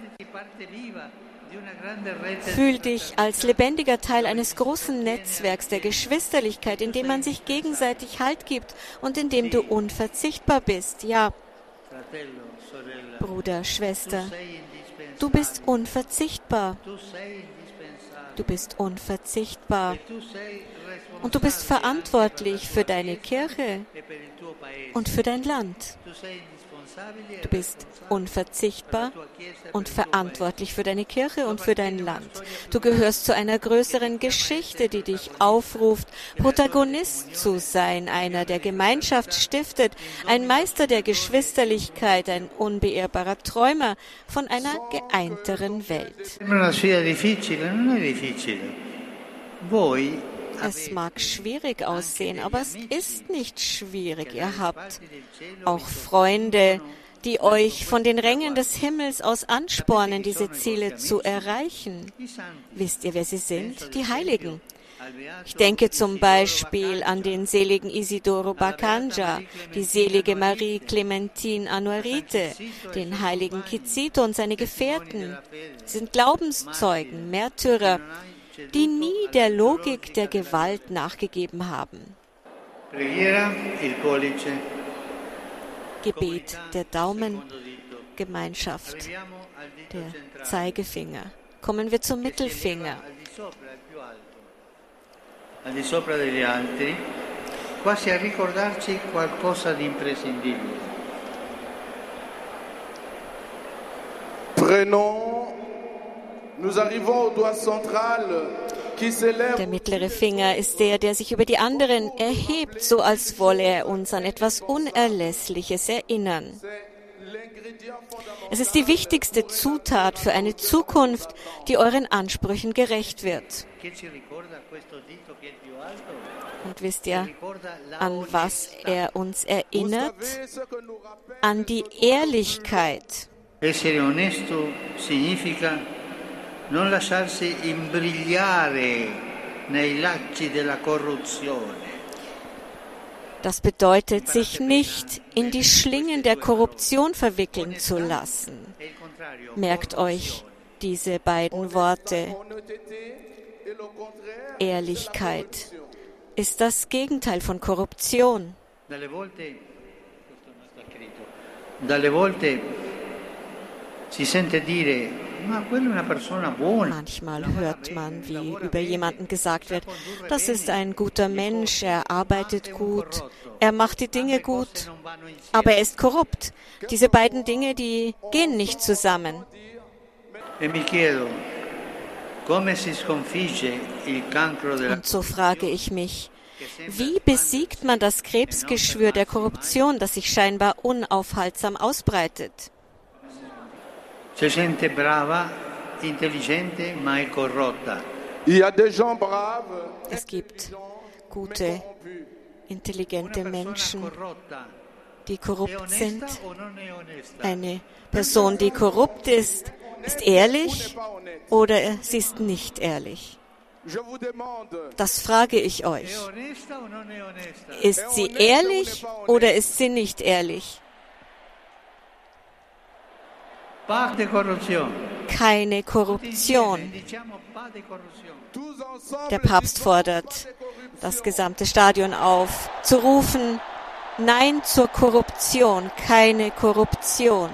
Fühl dich als lebendiger Teil eines großen Netzwerks der Geschwisterlichkeit, in dem man sich gegenseitig Halt gibt und in dem du unverzichtbar bist. Ja, Bruder, Schwester, du bist unverzichtbar. Du bist unverzichtbar. Und du bist verantwortlich für deine Kirche und für dein Land. Du bist unverzichtbar und verantwortlich für deine Kirche und für dein Land. Du gehörst zu einer größeren Geschichte, die dich aufruft, Protagonist zu sein, einer, der Gemeinschaft stiftet, ein Meister der Geschwisterlichkeit, ein unbeirrbarer Träumer von einer geeinteren Welt. Es mag schwierig aussehen, aber es ist nicht schwierig. Ihr habt auch Freunde, die euch von den Rängen des Himmels aus anspornen, diese Ziele zu erreichen. Wisst ihr, wer sie sind? Die Heiligen. Ich denke zum Beispiel an den seligen Isidoro Bacanja, die selige Marie Clementine Anuarite, den heiligen Kizito und seine Gefährten. Sie sind Glaubenszeugen, Märtyrer, die nie der Logik der Gewalt nachgegeben haben. Gebet, der Daumen, Gemeinschaft, der Zeigefinger. Kommen wir zum Mittelfinger. Quasi a ricordarci qualcosa di imprescindibile. Prenons, der mittlere Finger ist der, der sich über die anderen erhebt, so als wolle er uns an etwas Unerlässliches erinnern. Es ist die wichtigste Zutat für eine Zukunft, die euren Ansprüchen gerecht wird. Und wisst ihr, an was er uns erinnert? An die Ehrlichkeit. Essere onesto significa non lasciarsi imbrigliare nei lacci della corruzione. Das bedeutet, sich nicht in die Schlingen der Korruption verwickeln zu lassen. Merkt euch diese beiden Worte. Ehrlichkeit ist das Gegenteil von Korruption. Dalle volte si sente dire Manchmal hört man, wie über jemanden gesagt wird, das ist ein guter Mensch, er arbeitet gut, er macht die Dinge gut, aber er ist korrupt. Diese beiden Dinge, die gehen nicht zusammen. Und so frage ich mich, wie besiegt man das Krebsgeschwür der Korruption, das sich scheinbar unaufhaltsam ausbreitet? C'è gente brava, intelligente, ma è corrotta. Es gibt gute, intelligente Menschen, die korrupt sind. Eine Person, die korrupt ist, ist ehrlich oder sie ist nicht ehrlich. Das frage ich euch. Ist sie ehrlich oder ist sie nicht ehrlich? Keine Korruption. Der Papst fordert das gesamte Stadion auf, zu rufen, Nein zur Korruption, keine Korruption.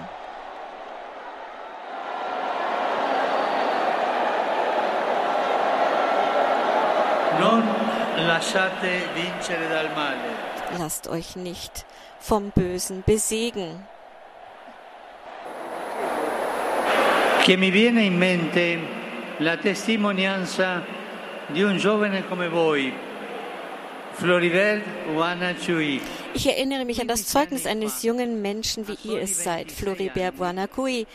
Lasst euch nicht vom Bösen besiegen. Che mi viene in mente la testimonianza di un giovane come voi, Floribert Wanachui. Ich erinnere mich an das Zeugnis eines jungen Menschen, wie ihr es seid, Floribert Buanacui.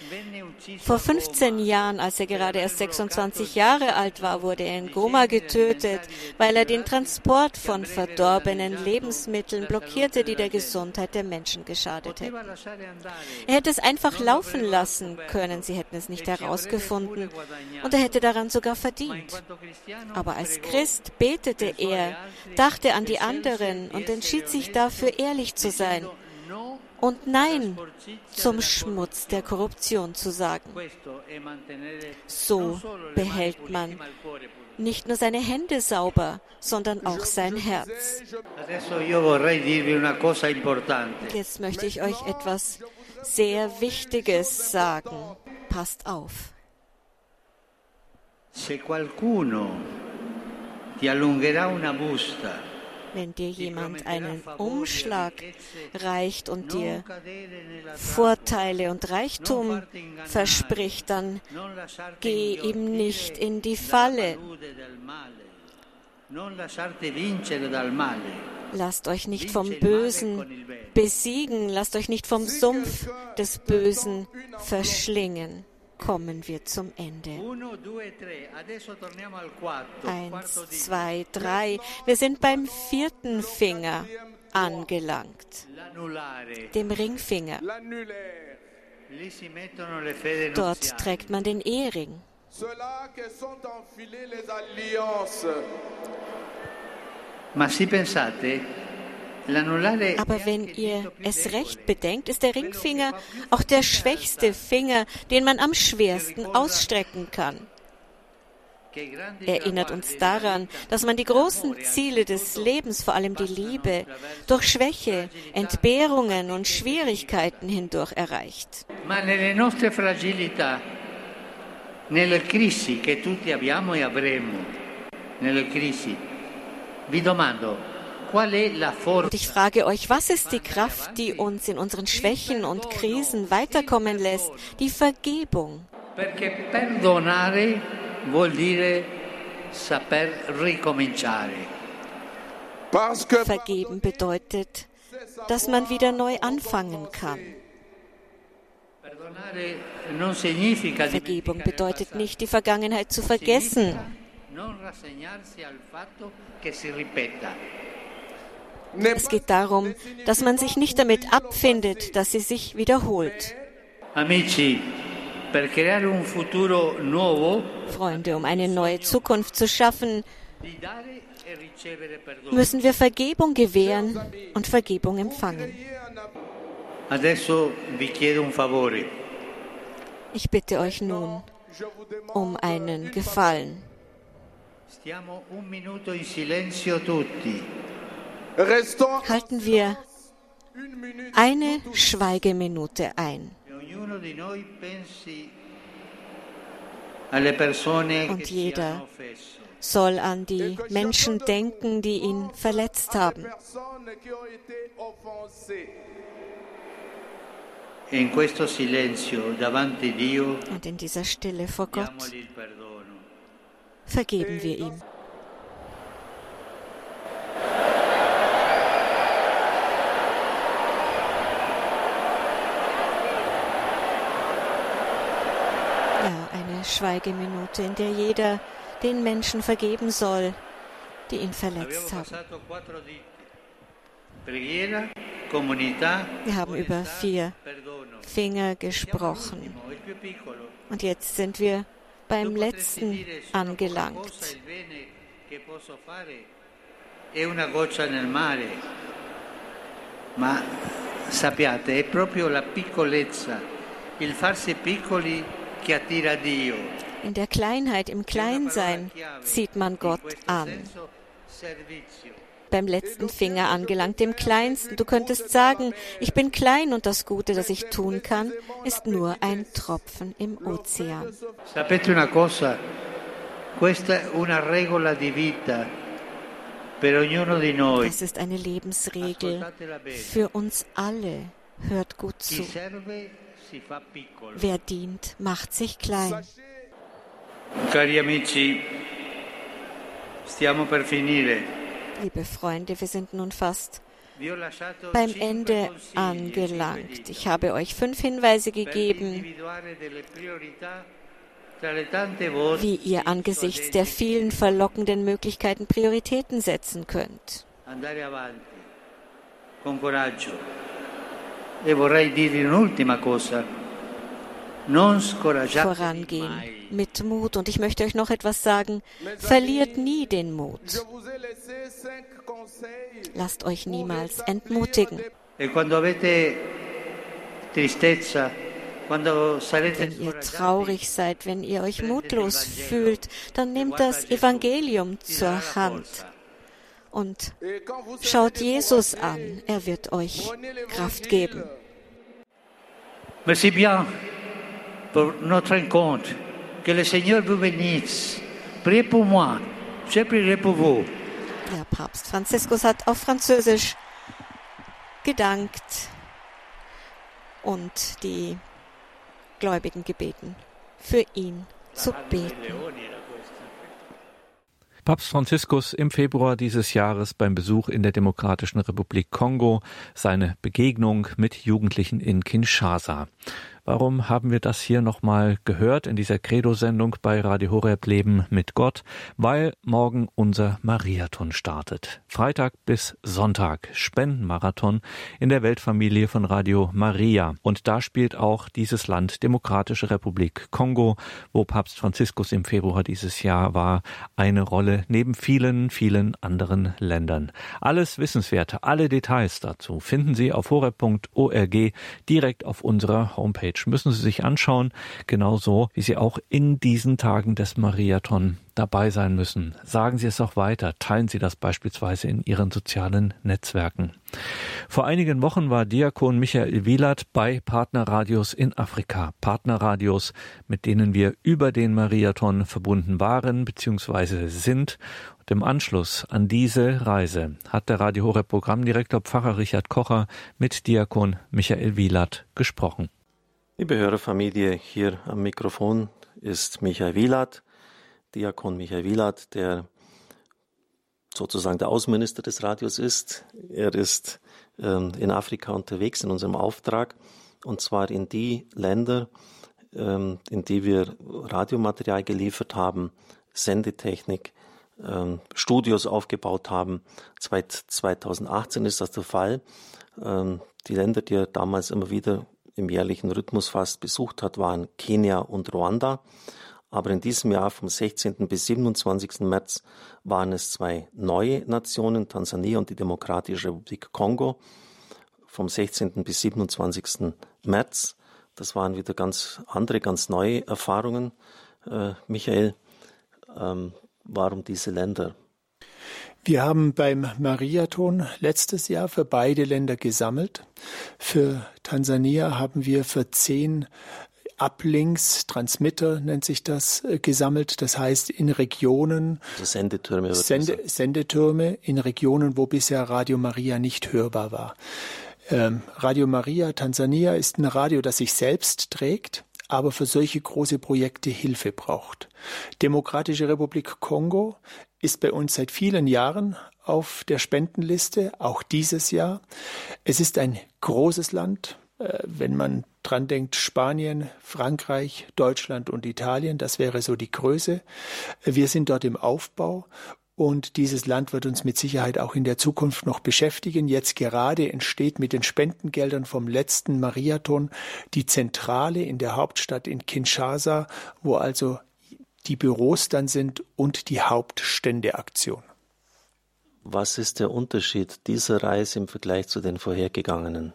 Vor 15 Jahren, als er gerade erst 26 Jahre alt war, wurde er in Goma getötet, weil er den Transport von verdorbenen Lebensmitteln blockierte, die der Gesundheit der Menschen geschadet hätten. Er hätte es einfach laufen lassen können, sie hätten es nicht herausgefunden, und er hätte daran sogar verdient. Aber als Christ betete er, dachte an die anderen und entschied sich dafür, dafür ehrlich zu sein und Nein zum Schmutz der Korruption zu sagen. So behält man nicht nur seine Hände sauber, sondern auch sein Herz. Jetzt möchte ich euch etwas sehr Wichtiges sagen. Passt auf. Se qualcuno ti allungherà una busta wenn dir jemand einen Umschlag reicht und dir Vorteile und Reichtum verspricht, dann geh ihm nicht in die Falle. Lasst euch nicht vom Bösen besiegen, lasst euch nicht vom Sumpf des Bösen verschlingen kommen wir zum Ende. Eins, zwei, drei. Wir sind beim vierten Finger angelangt, dem Ringfinger. Dort trägt man den Ehering. Ma si pensate aber wenn ihr es recht bedenkt, ist der Ringfinger auch der schwächste Finger, den man am schwersten ausstrecken kann. Erinnert uns daran, dass man die großen Ziele des Lebens, vor allem die Liebe, durch Schwäche, Entbehrungen und Schwierigkeiten hindurch erreicht. nelle crisi che tutti abbiamo e avremo, nelle crisi, vi domando, ich frage euch, was ist die Kraft, die uns in unseren Schwächen und Krisen weiterkommen lässt? Die Vergebung. Perché perdonare vuol dire saper ricominciare. Vergeben bedeutet, dass man wieder neu anfangen kann. Vergebung bedeutet nicht, die Vergangenheit zu vergessen. Es geht darum, dass man sich nicht damit abfindet, dass sie sich wiederholt. Freunde, um eine neue Zukunft zu schaffen, müssen wir Vergebung gewähren und Vergebung empfangen. Ich bitte euch nun um einen Gefallen. Halten wir eine Schweigeminute ein. Und jeder soll an die Menschen denken, die ihn verletzt haben. Und in dieser Stille vor Gott vergeben wir ihm. Ja, eine Schweigeminute, in der jeder den Menschen vergeben soll, die ihn verletzt haben. Wir haben über vier Finger gesprochen. Und jetzt sind wir beim letzten angelangt. Ma sappiate, è proprio la piccolezza, il farsi piccoli. In der Kleinheit, im Kleinsein zieht man Gott an. Beim letzten Finger angelangt, dem kleinsten. Du könntest sagen, ich bin klein und das Gute, das ich tun kann, ist nur ein Tropfen im Ozean. Sapete una cosa? Questa è una regola di vita. Das ist eine Lebensregel für uns alle. Hört gut zu. Wer dient, macht sich klein. Cari amici, stiamo per finire. Liebe Freunde, wir sind nun fast beim Ende angelangt. Ich habe euch fünf Hinweise gegeben, wie ihr angesichts der vielen verlockenden Möglichkeiten Prioritäten setzen könnt. E vorrei dirvi un'ultima cosa vorangehen mit Mut. Und ich möchte euch noch etwas sagen. Verliert nie den Mut. Lasst euch niemals entmutigen. E wenn ihr traurig seid, wenn ihr euch mutlos fühlt, dann nehmt das Evangelium zur Hand und e schaut Jesus an. Er wird euch Kraft geben. Merci bien pour notre rencontre. Que le Seigneur vous bénisse. Priez pour moi. Je prierai pour vous. Der Papst Franziskus hat auf Französisch gedankt und die Gläubigen gebeten, für ihn zu beten. Papst Franziskus im Februar dieses Jahres beim Besuch in der Demokratischen Republik Kongo, seine Begegnung mit Jugendlichen in Kinshasa. Warum haben wir das hier nochmal gehört in dieser Credo-Sendung bei Radio Horeb Leben mit Gott? Weil morgen unser Mariathon startet. Freitag bis Sonntag Spendenmarathon in der Weltfamilie von Radio Maria. Und da spielt auch dieses Land Demokratische Republik Kongo, wo Papst Franziskus im Februar dieses Jahr war, eine Rolle neben vielen, vielen anderen Ländern. Alles Wissenswerte, alle Details dazu finden Sie auf horeb.org direkt auf unserer Homepage. Homepage müssen Sie sich anschauen, genauso wie Sie auch in diesen Tagen des Mariathon dabei sein müssen. Sagen Sie es auch weiter, teilen Sie das beispielsweise in Ihren sozialen Netzwerken. Vor einigen Wochen war Diakon Michael Wielert bei Partnerradios in Afrika. Partnerradios, mit denen wir über den Mariathon verbunden waren bzw. sind. Und im Anschluss an diese Reise hat der Radio Horeb Programmdirektor Pfarrer Richard Kocher mit Diakon Michael Wielert gesprochen. Liebe Hörerfamilie, hier am Mikrofon ist Michael Wielat, Diakon Michael Wielat, der sozusagen der Außenminister des Radios ist. Er ist ähm, in Afrika unterwegs in unserem Auftrag und zwar in die Länder, ähm, in die wir Radiomaterial geliefert haben, Sendetechnik, ähm, Studios aufgebaut haben. Seit 2018 ist das der Fall. Ähm, die Länder, die er damals immer wieder im jährlichen Rhythmus fast besucht hat, waren Kenia und Ruanda. Aber in diesem Jahr vom 16. bis 27. März waren es zwei neue Nationen, Tansania und die Demokratische Republik Kongo. Vom 16. bis 27. März. Das waren wieder ganz andere, ganz neue Erfahrungen. Äh, Michael, ähm, warum diese Länder? Wir haben beim Mariathon letztes Jahr für beide Länder gesammelt. Für Tansania haben wir für zehn Uplinks, Transmitter nennt sich das, äh, gesammelt. Das heißt in Regionen, also Sendetürme, Sende, Sendetürme in Regionen, wo bisher Radio Maria nicht hörbar war. Ähm, Radio Maria Tansania ist ein Radio, das sich selbst trägt, aber für solche große Projekte Hilfe braucht. Demokratische Republik Kongo ist bei uns seit vielen Jahren auf der Spendenliste, auch dieses Jahr. Es ist ein großes Land, äh, wenn man dran denkt, Spanien, Frankreich, Deutschland und Italien, das wäre so die Größe. Wir sind dort im Aufbau und dieses Land wird uns mit Sicherheit auch in der Zukunft noch beschäftigen. Jetzt gerade entsteht mit den Spendengeldern vom letzten Mariathon die Zentrale in der Hauptstadt in Kinshasa, wo also die Büros dann sind und die Hauptständeaktion. Was ist der Unterschied dieser Reise im Vergleich zu den vorhergegangenen?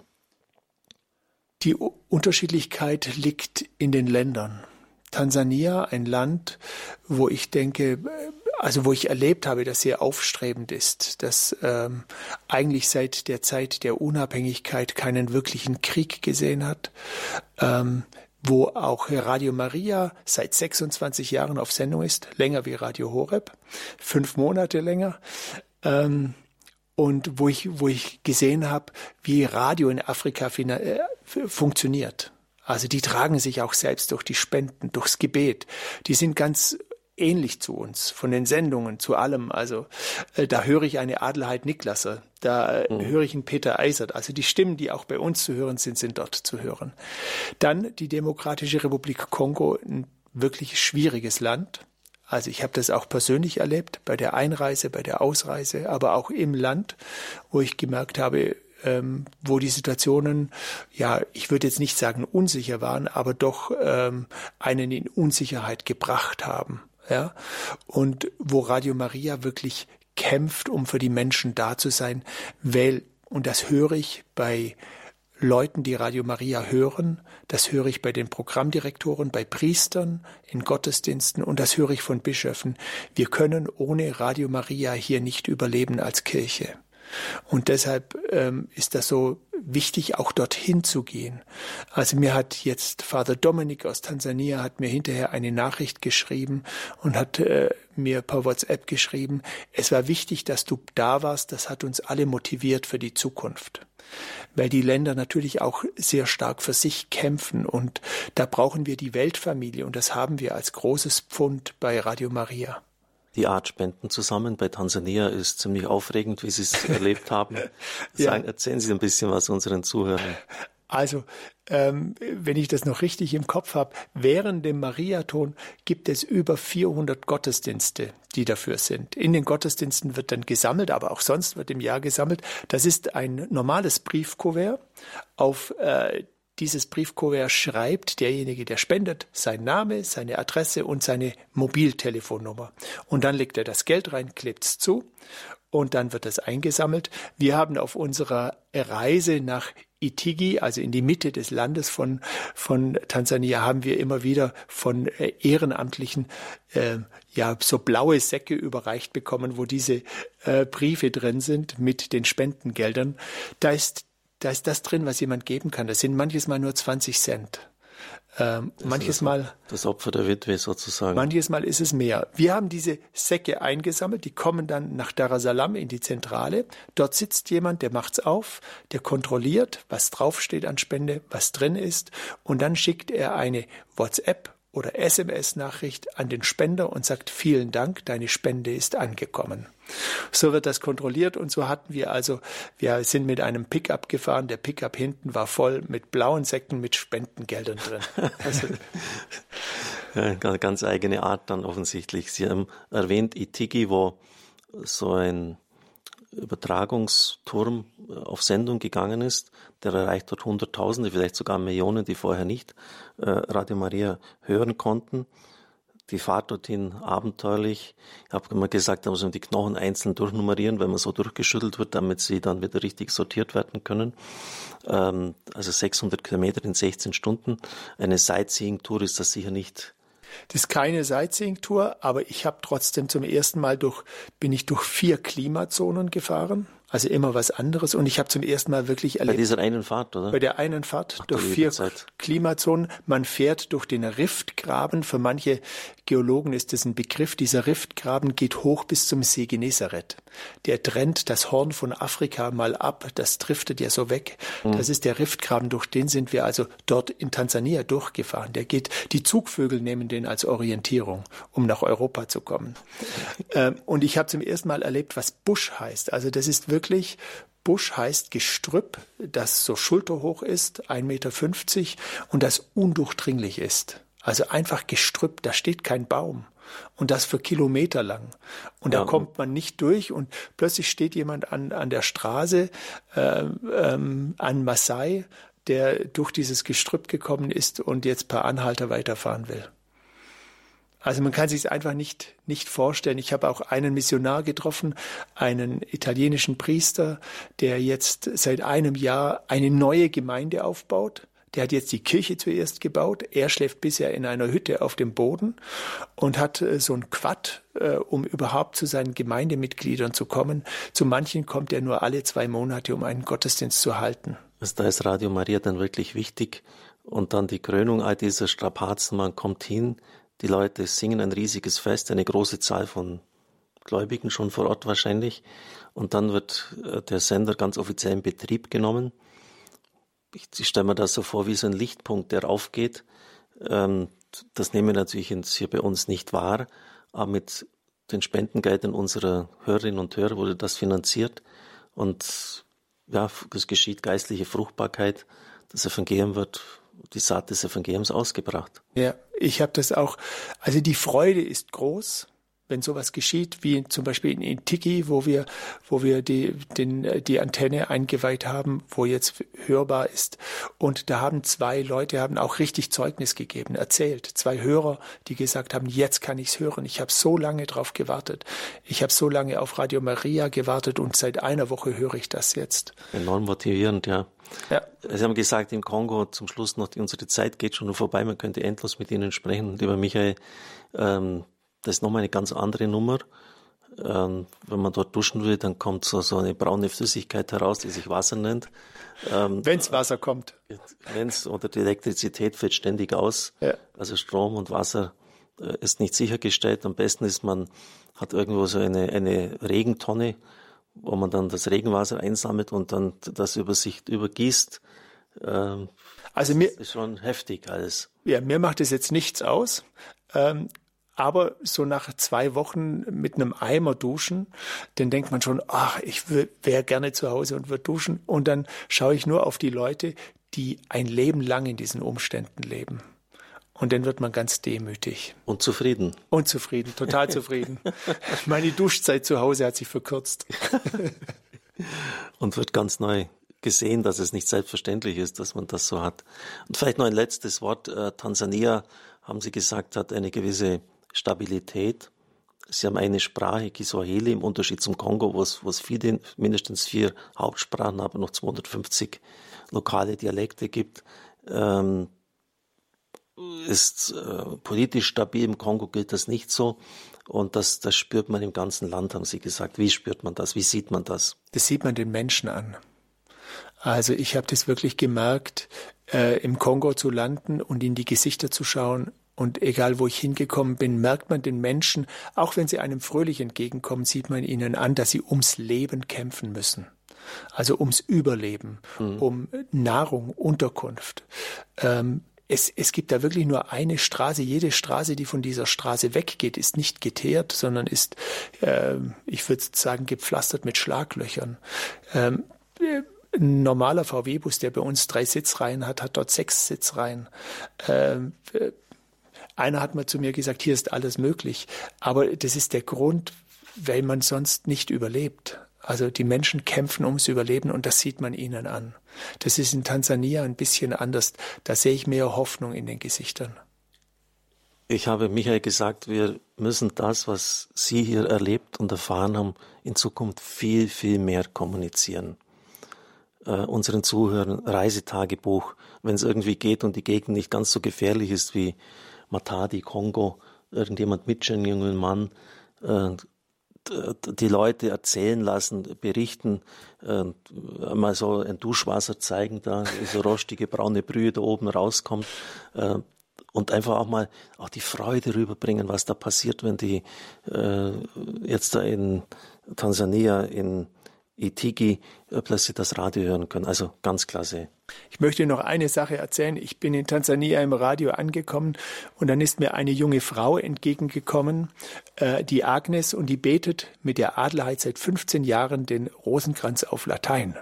Die Unterschiedlichkeit liegt in den Ländern. Tansania, ein Land, wo ich denke, also wo ich erlebt habe, dass sehr aufstrebend ist, dass ähm, eigentlich seit der Zeit der Unabhängigkeit keinen wirklichen Krieg gesehen hat, ähm, wo auch Radio Maria seit 26 Jahren auf Sendung ist, länger wie Radio Horeb, fünf Monate länger. Ähm, und wo ich, wo ich gesehen habe, wie Radio in Afrika äh, funktioniert. Also die tragen sich auch selbst durch die Spenden, durchs Gebet. Die sind ganz ähnlich zu uns, von den Sendungen, zu allem. Also äh, da höre ich eine Adelheid Niklasser, da äh, mhm. höre ich einen Peter Eisert. Also die Stimmen, die auch bei uns zu hören sind, sind dort zu hören. Dann die Demokratische Republik Kongo, ein wirklich schwieriges Land. Also ich habe das auch persönlich erlebt, bei der Einreise, bei der Ausreise, aber auch im Land, wo ich gemerkt habe, ähm, wo die Situationen, ja, ich würde jetzt nicht sagen unsicher waren, aber doch ähm, einen in Unsicherheit gebracht haben. Ja, und wo Radio Maria wirklich kämpft, um für die Menschen da zu sein, weil, und das höre ich bei Leuten, die Radio Maria hören, das höre ich bei den Programmdirektoren, bei Priestern, in Gottesdiensten und das höre ich von Bischöfen. Wir können ohne Radio Maria hier nicht überleben als Kirche. Und deshalb ähm, ist das so wichtig, auch dorthin zu gehen. Also mir hat jetzt Father Dominic aus Tansania hat mir hinterher eine Nachricht geschrieben und hat äh, mir per WhatsApp geschrieben, es war wichtig, dass du da warst, das hat uns alle motiviert für die Zukunft weil die Länder natürlich auch sehr stark für sich kämpfen und da brauchen wir die Weltfamilie und das haben wir als großes Pfund bei Radio Maria. Die Art Spenden zusammen bei Tansania ist ziemlich aufregend, wie Sie es erlebt haben. Sagen, ja. Erzählen Sie ein bisschen was unseren Zuhörern. Also, ähm, wenn ich das noch richtig im Kopf habe, während dem Mariathon gibt es über 400 Gottesdienste, die dafür sind. In den Gottesdiensten wird dann gesammelt, aber auch sonst wird im Jahr gesammelt. Das ist ein normales Briefkuvert. Auf äh, dieses Briefkuvert schreibt derjenige, der spendet, sein Name, seine Adresse und seine Mobiltelefonnummer. Und dann legt er das Geld rein, klebt es zu und dann wird es eingesammelt. Wir haben auf unserer Reise nach Itigi, also in die Mitte des Landes von, von Tansania, haben wir immer wieder von äh, Ehrenamtlichen äh, ja so blaue Säcke überreicht bekommen, wo diese äh, Briefe drin sind mit den Spendengeldern. Da ist, da ist das drin, was jemand geben kann. Das sind manches Mal nur 20 Cent. Ähm, manches Mal. Das Opfer der Witwe sozusagen. Manches Mal ist es mehr. Wir haben diese Säcke eingesammelt, die kommen dann nach Dar es Salaam in die Zentrale. Dort sitzt jemand, der macht's auf, der kontrolliert, was draufsteht an Spende, was drin ist, und dann schickt er eine WhatsApp oder SMS-Nachricht an den Spender und sagt, vielen Dank, deine Spende ist angekommen. So wird das kontrolliert und so hatten wir also, wir sind mit einem Pickup gefahren, der Pickup hinten war voll mit blauen Säcken mit Spendengeldern drin. Also, ja, ganz eigene Art dann offensichtlich. Sie haben erwähnt Itigi, wo so ein Übertragungsturm äh, auf Sendung gegangen ist. Der erreicht dort Hunderttausende, vielleicht sogar Millionen, die vorher nicht äh, Radio Maria hören konnten. Die Fahrt dorthin abenteuerlich. Ich habe immer gesagt, da muss man die Knochen einzeln durchnummerieren, wenn man so durchgeschüttelt wird, damit sie dann wieder richtig sortiert werden können. Ähm, also 600 Kilometer in 16 Stunden. Eine Sightseeing-Tour ist das sicher nicht das ist keine Sightseeing-Tour, aber ich habe trotzdem zum ersten Mal durch, bin ich durch vier Klimazonen gefahren. Also immer was anderes. Und ich habe zum ersten Mal wirklich erlebt. Bei dieser einen Fahrt, oder? Bei der einen Fahrt Ach, durch vier Zeit. Klimazonen. Man fährt durch den Riftgraben. Für manche Geologen ist das ein Begriff. Dieser Riftgraben geht hoch bis zum See Genezareth. Der trennt das Horn von Afrika mal ab. Das driftet ja so weg. Mhm. Das ist der Riftgraben. Durch den sind wir also dort in Tansania durchgefahren. Der geht, die Zugvögel nehmen den als Orientierung, um nach Europa zu kommen. ähm, und ich habe zum ersten Mal erlebt, was Busch heißt. Also das ist wirklich wirklich, Busch heißt Gestrüpp, das so schulterhoch ist, 1,50 Meter und das undurchdringlich ist. Also einfach Gestrüpp, da steht kein Baum. Und das für Kilometer lang. Und ja. da kommt man nicht durch und plötzlich steht jemand an, an der Straße, äh, ähm, an Maasai, der durch dieses Gestrüpp gekommen ist und jetzt per Anhalter weiterfahren will. Also man kann sich es einfach nicht, nicht vorstellen. Ich habe auch einen Missionar getroffen, einen italienischen Priester, der jetzt seit einem Jahr eine neue Gemeinde aufbaut. Der hat jetzt die Kirche zuerst gebaut. Er schläft bisher in einer Hütte auf dem Boden und hat äh, so ein Quad, äh, um überhaupt zu seinen Gemeindemitgliedern zu kommen. Zu manchen kommt er nur alle zwei Monate, um einen Gottesdienst zu halten. Also da ist Radio Maria dann wirklich wichtig. Und dann die Krönung all dieser Strapazen, man kommt hin, die Leute singen ein riesiges Fest, eine große Zahl von Gläubigen schon vor Ort wahrscheinlich. Und dann wird äh, der Sender ganz offiziell in Betrieb genommen. Ich, stelle mir das so vor wie so ein Lichtpunkt, der aufgeht. Ähm, das nehmen wir natürlich hier bei uns nicht wahr, aber mit den Spendengeldern unserer Hörerinnen und Hörer wurde das finanziert. Und ja, es geschieht geistliche Fruchtbarkeit. Das Evangelium wird die Saat des Evangeliums ausgebracht. Ja, ich habe das auch. Also die Freude ist groß wenn sowas geschieht, wie zum Beispiel in, Tiki, wo wir, wo wir die, den, die Antenne eingeweiht haben, wo jetzt hörbar ist. Und da haben zwei Leute haben auch richtig Zeugnis gegeben, erzählt. Zwei Hörer, die gesagt haben, jetzt kann ich's hören. Ich habe so lange drauf gewartet. Ich habe so lange auf Radio Maria gewartet und seit einer Woche höre ich das jetzt. Enorm motivierend, ja. Ja. Sie haben gesagt, im Kongo zum Schluss noch, unsere Zeit geht schon vorbei, man könnte endlos mit Ihnen sprechen. Lieber Michael, ähm, das ist nochmal eine ganz andere Nummer. Ähm, wenn man dort duschen will, dann kommt so, so eine braune Flüssigkeit heraus, die sich Wasser nennt. Ähm, wenn's Wasser kommt. Wenn's, oder die Elektrizität fällt ständig aus. Ja. Also Strom und Wasser äh, ist nicht sichergestellt. Am besten ist, man hat irgendwo so eine, eine Regentonne, wo man dann das Regenwasser einsammelt und dann das über sich übergießt. Ähm, also mir ist schon heftig alles. Ja, mir macht es jetzt nichts aus. Ähm, aber so nach zwei Wochen mit einem Eimer duschen, dann denkt man schon, ach, ich wäre gerne zu Hause und würde duschen. Und dann schaue ich nur auf die Leute, die ein Leben lang in diesen Umständen leben. Und dann wird man ganz demütig. Und zufrieden. Und zufrieden, total zufrieden. Meine Duschzeit zu Hause hat sich verkürzt. und wird ganz neu gesehen, dass es nicht selbstverständlich ist, dass man das so hat. Und vielleicht noch ein letztes Wort. Äh, Tansania, haben Sie gesagt, hat eine gewisse Stabilität. Sie haben eine Sprache, Kiswahili, im Unterschied zum Kongo, wo es, wo es viele, mindestens vier Hauptsprachen, aber noch 250 lokale Dialekte gibt. Ähm, ist äh, politisch stabil. Im Kongo gilt das nicht so. Und das, das spürt man im ganzen Land, haben Sie gesagt. Wie spürt man das? Wie sieht man das? Das sieht man den Menschen an. Also ich habe das wirklich gemerkt, äh, im Kongo zu landen und in die Gesichter zu schauen und egal, wo ich hingekommen bin, merkt man den Menschen, auch wenn sie einem fröhlich entgegenkommen, sieht man ihnen an, dass sie ums Leben kämpfen müssen. Also ums Überleben, mhm. um Nahrung, Unterkunft. Ähm, es, es gibt da wirklich nur eine Straße. Jede Straße, die von dieser Straße weggeht, ist nicht geteert, sondern ist, äh, ich würde sagen, gepflastert mit Schlaglöchern. Ähm, ein normaler VW-Bus, der bei uns drei Sitzreihen hat, hat dort sechs Sitzreihen. Ähm, einer hat mal zu mir gesagt, hier ist alles möglich. Aber das ist der Grund, weil man sonst nicht überlebt. Also die Menschen kämpfen ums Überleben und das sieht man ihnen an. Das ist in Tansania ein bisschen anders. Da sehe ich mehr Hoffnung in den Gesichtern. Ich habe Michael gesagt, wir müssen das, was Sie hier erlebt und erfahren haben, in Zukunft viel, viel mehr kommunizieren. Äh, unseren Zuhörern Reisetagebuch, wenn es irgendwie geht und die Gegend nicht ganz so gefährlich ist wie Matadi, Kongo, irgendjemand mit einem jungen Mann, äh, die Leute erzählen lassen, berichten, äh, mal so ein Duschwasser zeigen, da so rostige braune Brühe da oben rauskommt. Äh, und einfach auch mal auch die Freude rüberbringen, was da passiert, wenn die äh, jetzt da in Tansania, in Itigi äh, plötzlich das Radio hören können. Also ganz klasse. Ich möchte noch eine Sache erzählen. Ich bin in Tansania im Radio angekommen und dann ist mir eine junge Frau entgegengekommen, äh, die Agnes, und die betet mit der Adelheid seit 15 Jahren den Rosenkranz auf Latein.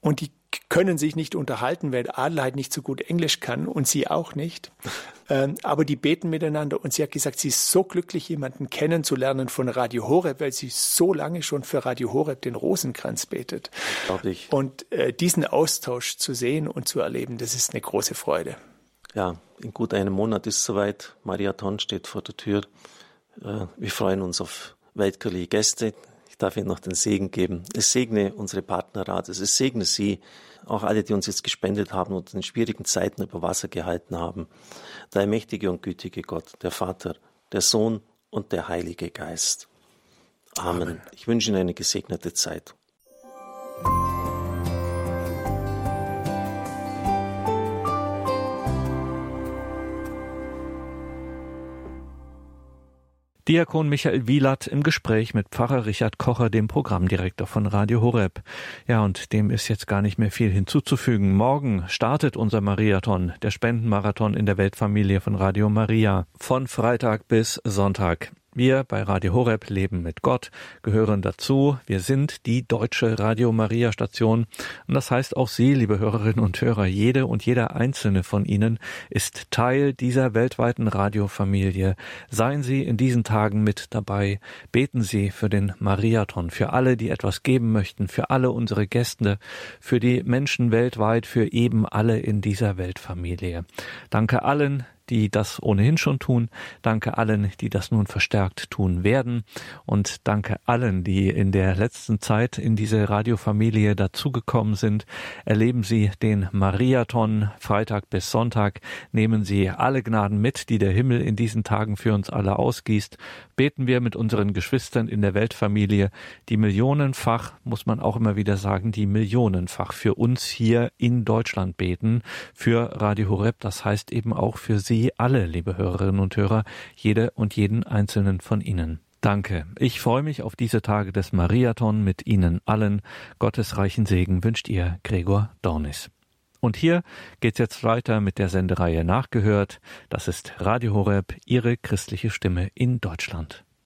Und die können sich nicht unterhalten, weil Adelheid nicht so gut Englisch kann und sie auch nicht. Ähm, aber die beten miteinander und sie hat gesagt, sie ist so glücklich, jemanden kennenzulernen von Radio Horeb, weil sie so lange schon für Radio Horeb den Rosenkranz betet. Ich. Und äh, diesen Austausch zu sehen und zu erleben, das ist eine große Freude. Ja, in gut einem Monat ist es soweit. Mariathon steht vor der Tür. Äh, wir freuen uns auf weltkirchliche Gäste, darf Ihnen noch den Segen geben. Es segne unsere Partnerrate, es segne Sie, auch alle, die uns jetzt gespendet haben und in schwierigen Zeiten über Wasser gehalten haben. Der mächtige und gütige Gott, der Vater, der Sohn und der Heilige Geist. Amen. Amen. Ich wünsche Ihnen eine gesegnete Zeit. Diakon Michael Wielert im Gespräch mit Pfarrer Richard Kocher, dem Programmdirektor von Radio Horeb. Ja, und dem ist jetzt gar nicht mehr viel hinzuzufügen. Morgen startet unser Mariathon, der Spendenmarathon in der Weltfamilie von Radio Maria, von Freitag bis Sonntag. Wir bei Radio Horeb leben mit Gott, gehören dazu. Wir sind die deutsche Radio Maria Station. Und das heißt auch Sie, liebe Hörerinnen und Hörer, jede und jeder einzelne von Ihnen ist Teil dieser weltweiten Radiofamilie. Seien Sie in diesen Tagen mit dabei. Beten Sie für den Mariathon, für alle, die etwas geben möchten, für alle unsere Gäste, für die Menschen weltweit, für eben alle in dieser Weltfamilie. Danke allen, die das ohnehin schon tun. Danke allen, die das nun verstärkt tun werden. Und danke allen, die in der letzten Zeit in diese Radiofamilie dazugekommen sind. Erleben Sie den Mariathon Freitag bis Sonntag. Nehmen Sie alle Gnaden mit, die der Himmel in diesen Tagen für uns alle ausgießt. Beten wir mit unseren Geschwistern in der Weltfamilie, die millionenfach, muss man auch immer wieder sagen, die millionenfach für uns hier in Deutschland beten, für Radio Horeb, das heißt eben auch für Sie alle, liebe Hörerinnen und Hörer, jede und jeden einzelnen von Ihnen. Danke. Ich freue mich auf diese Tage des Mariathon mit Ihnen allen. Gottes reichen Segen wünscht Ihr Gregor Dornis. Und hier geht's jetzt weiter mit der Sendereihe Nachgehört. Das ist Radio Horeb, Ihre christliche Stimme in Deutschland.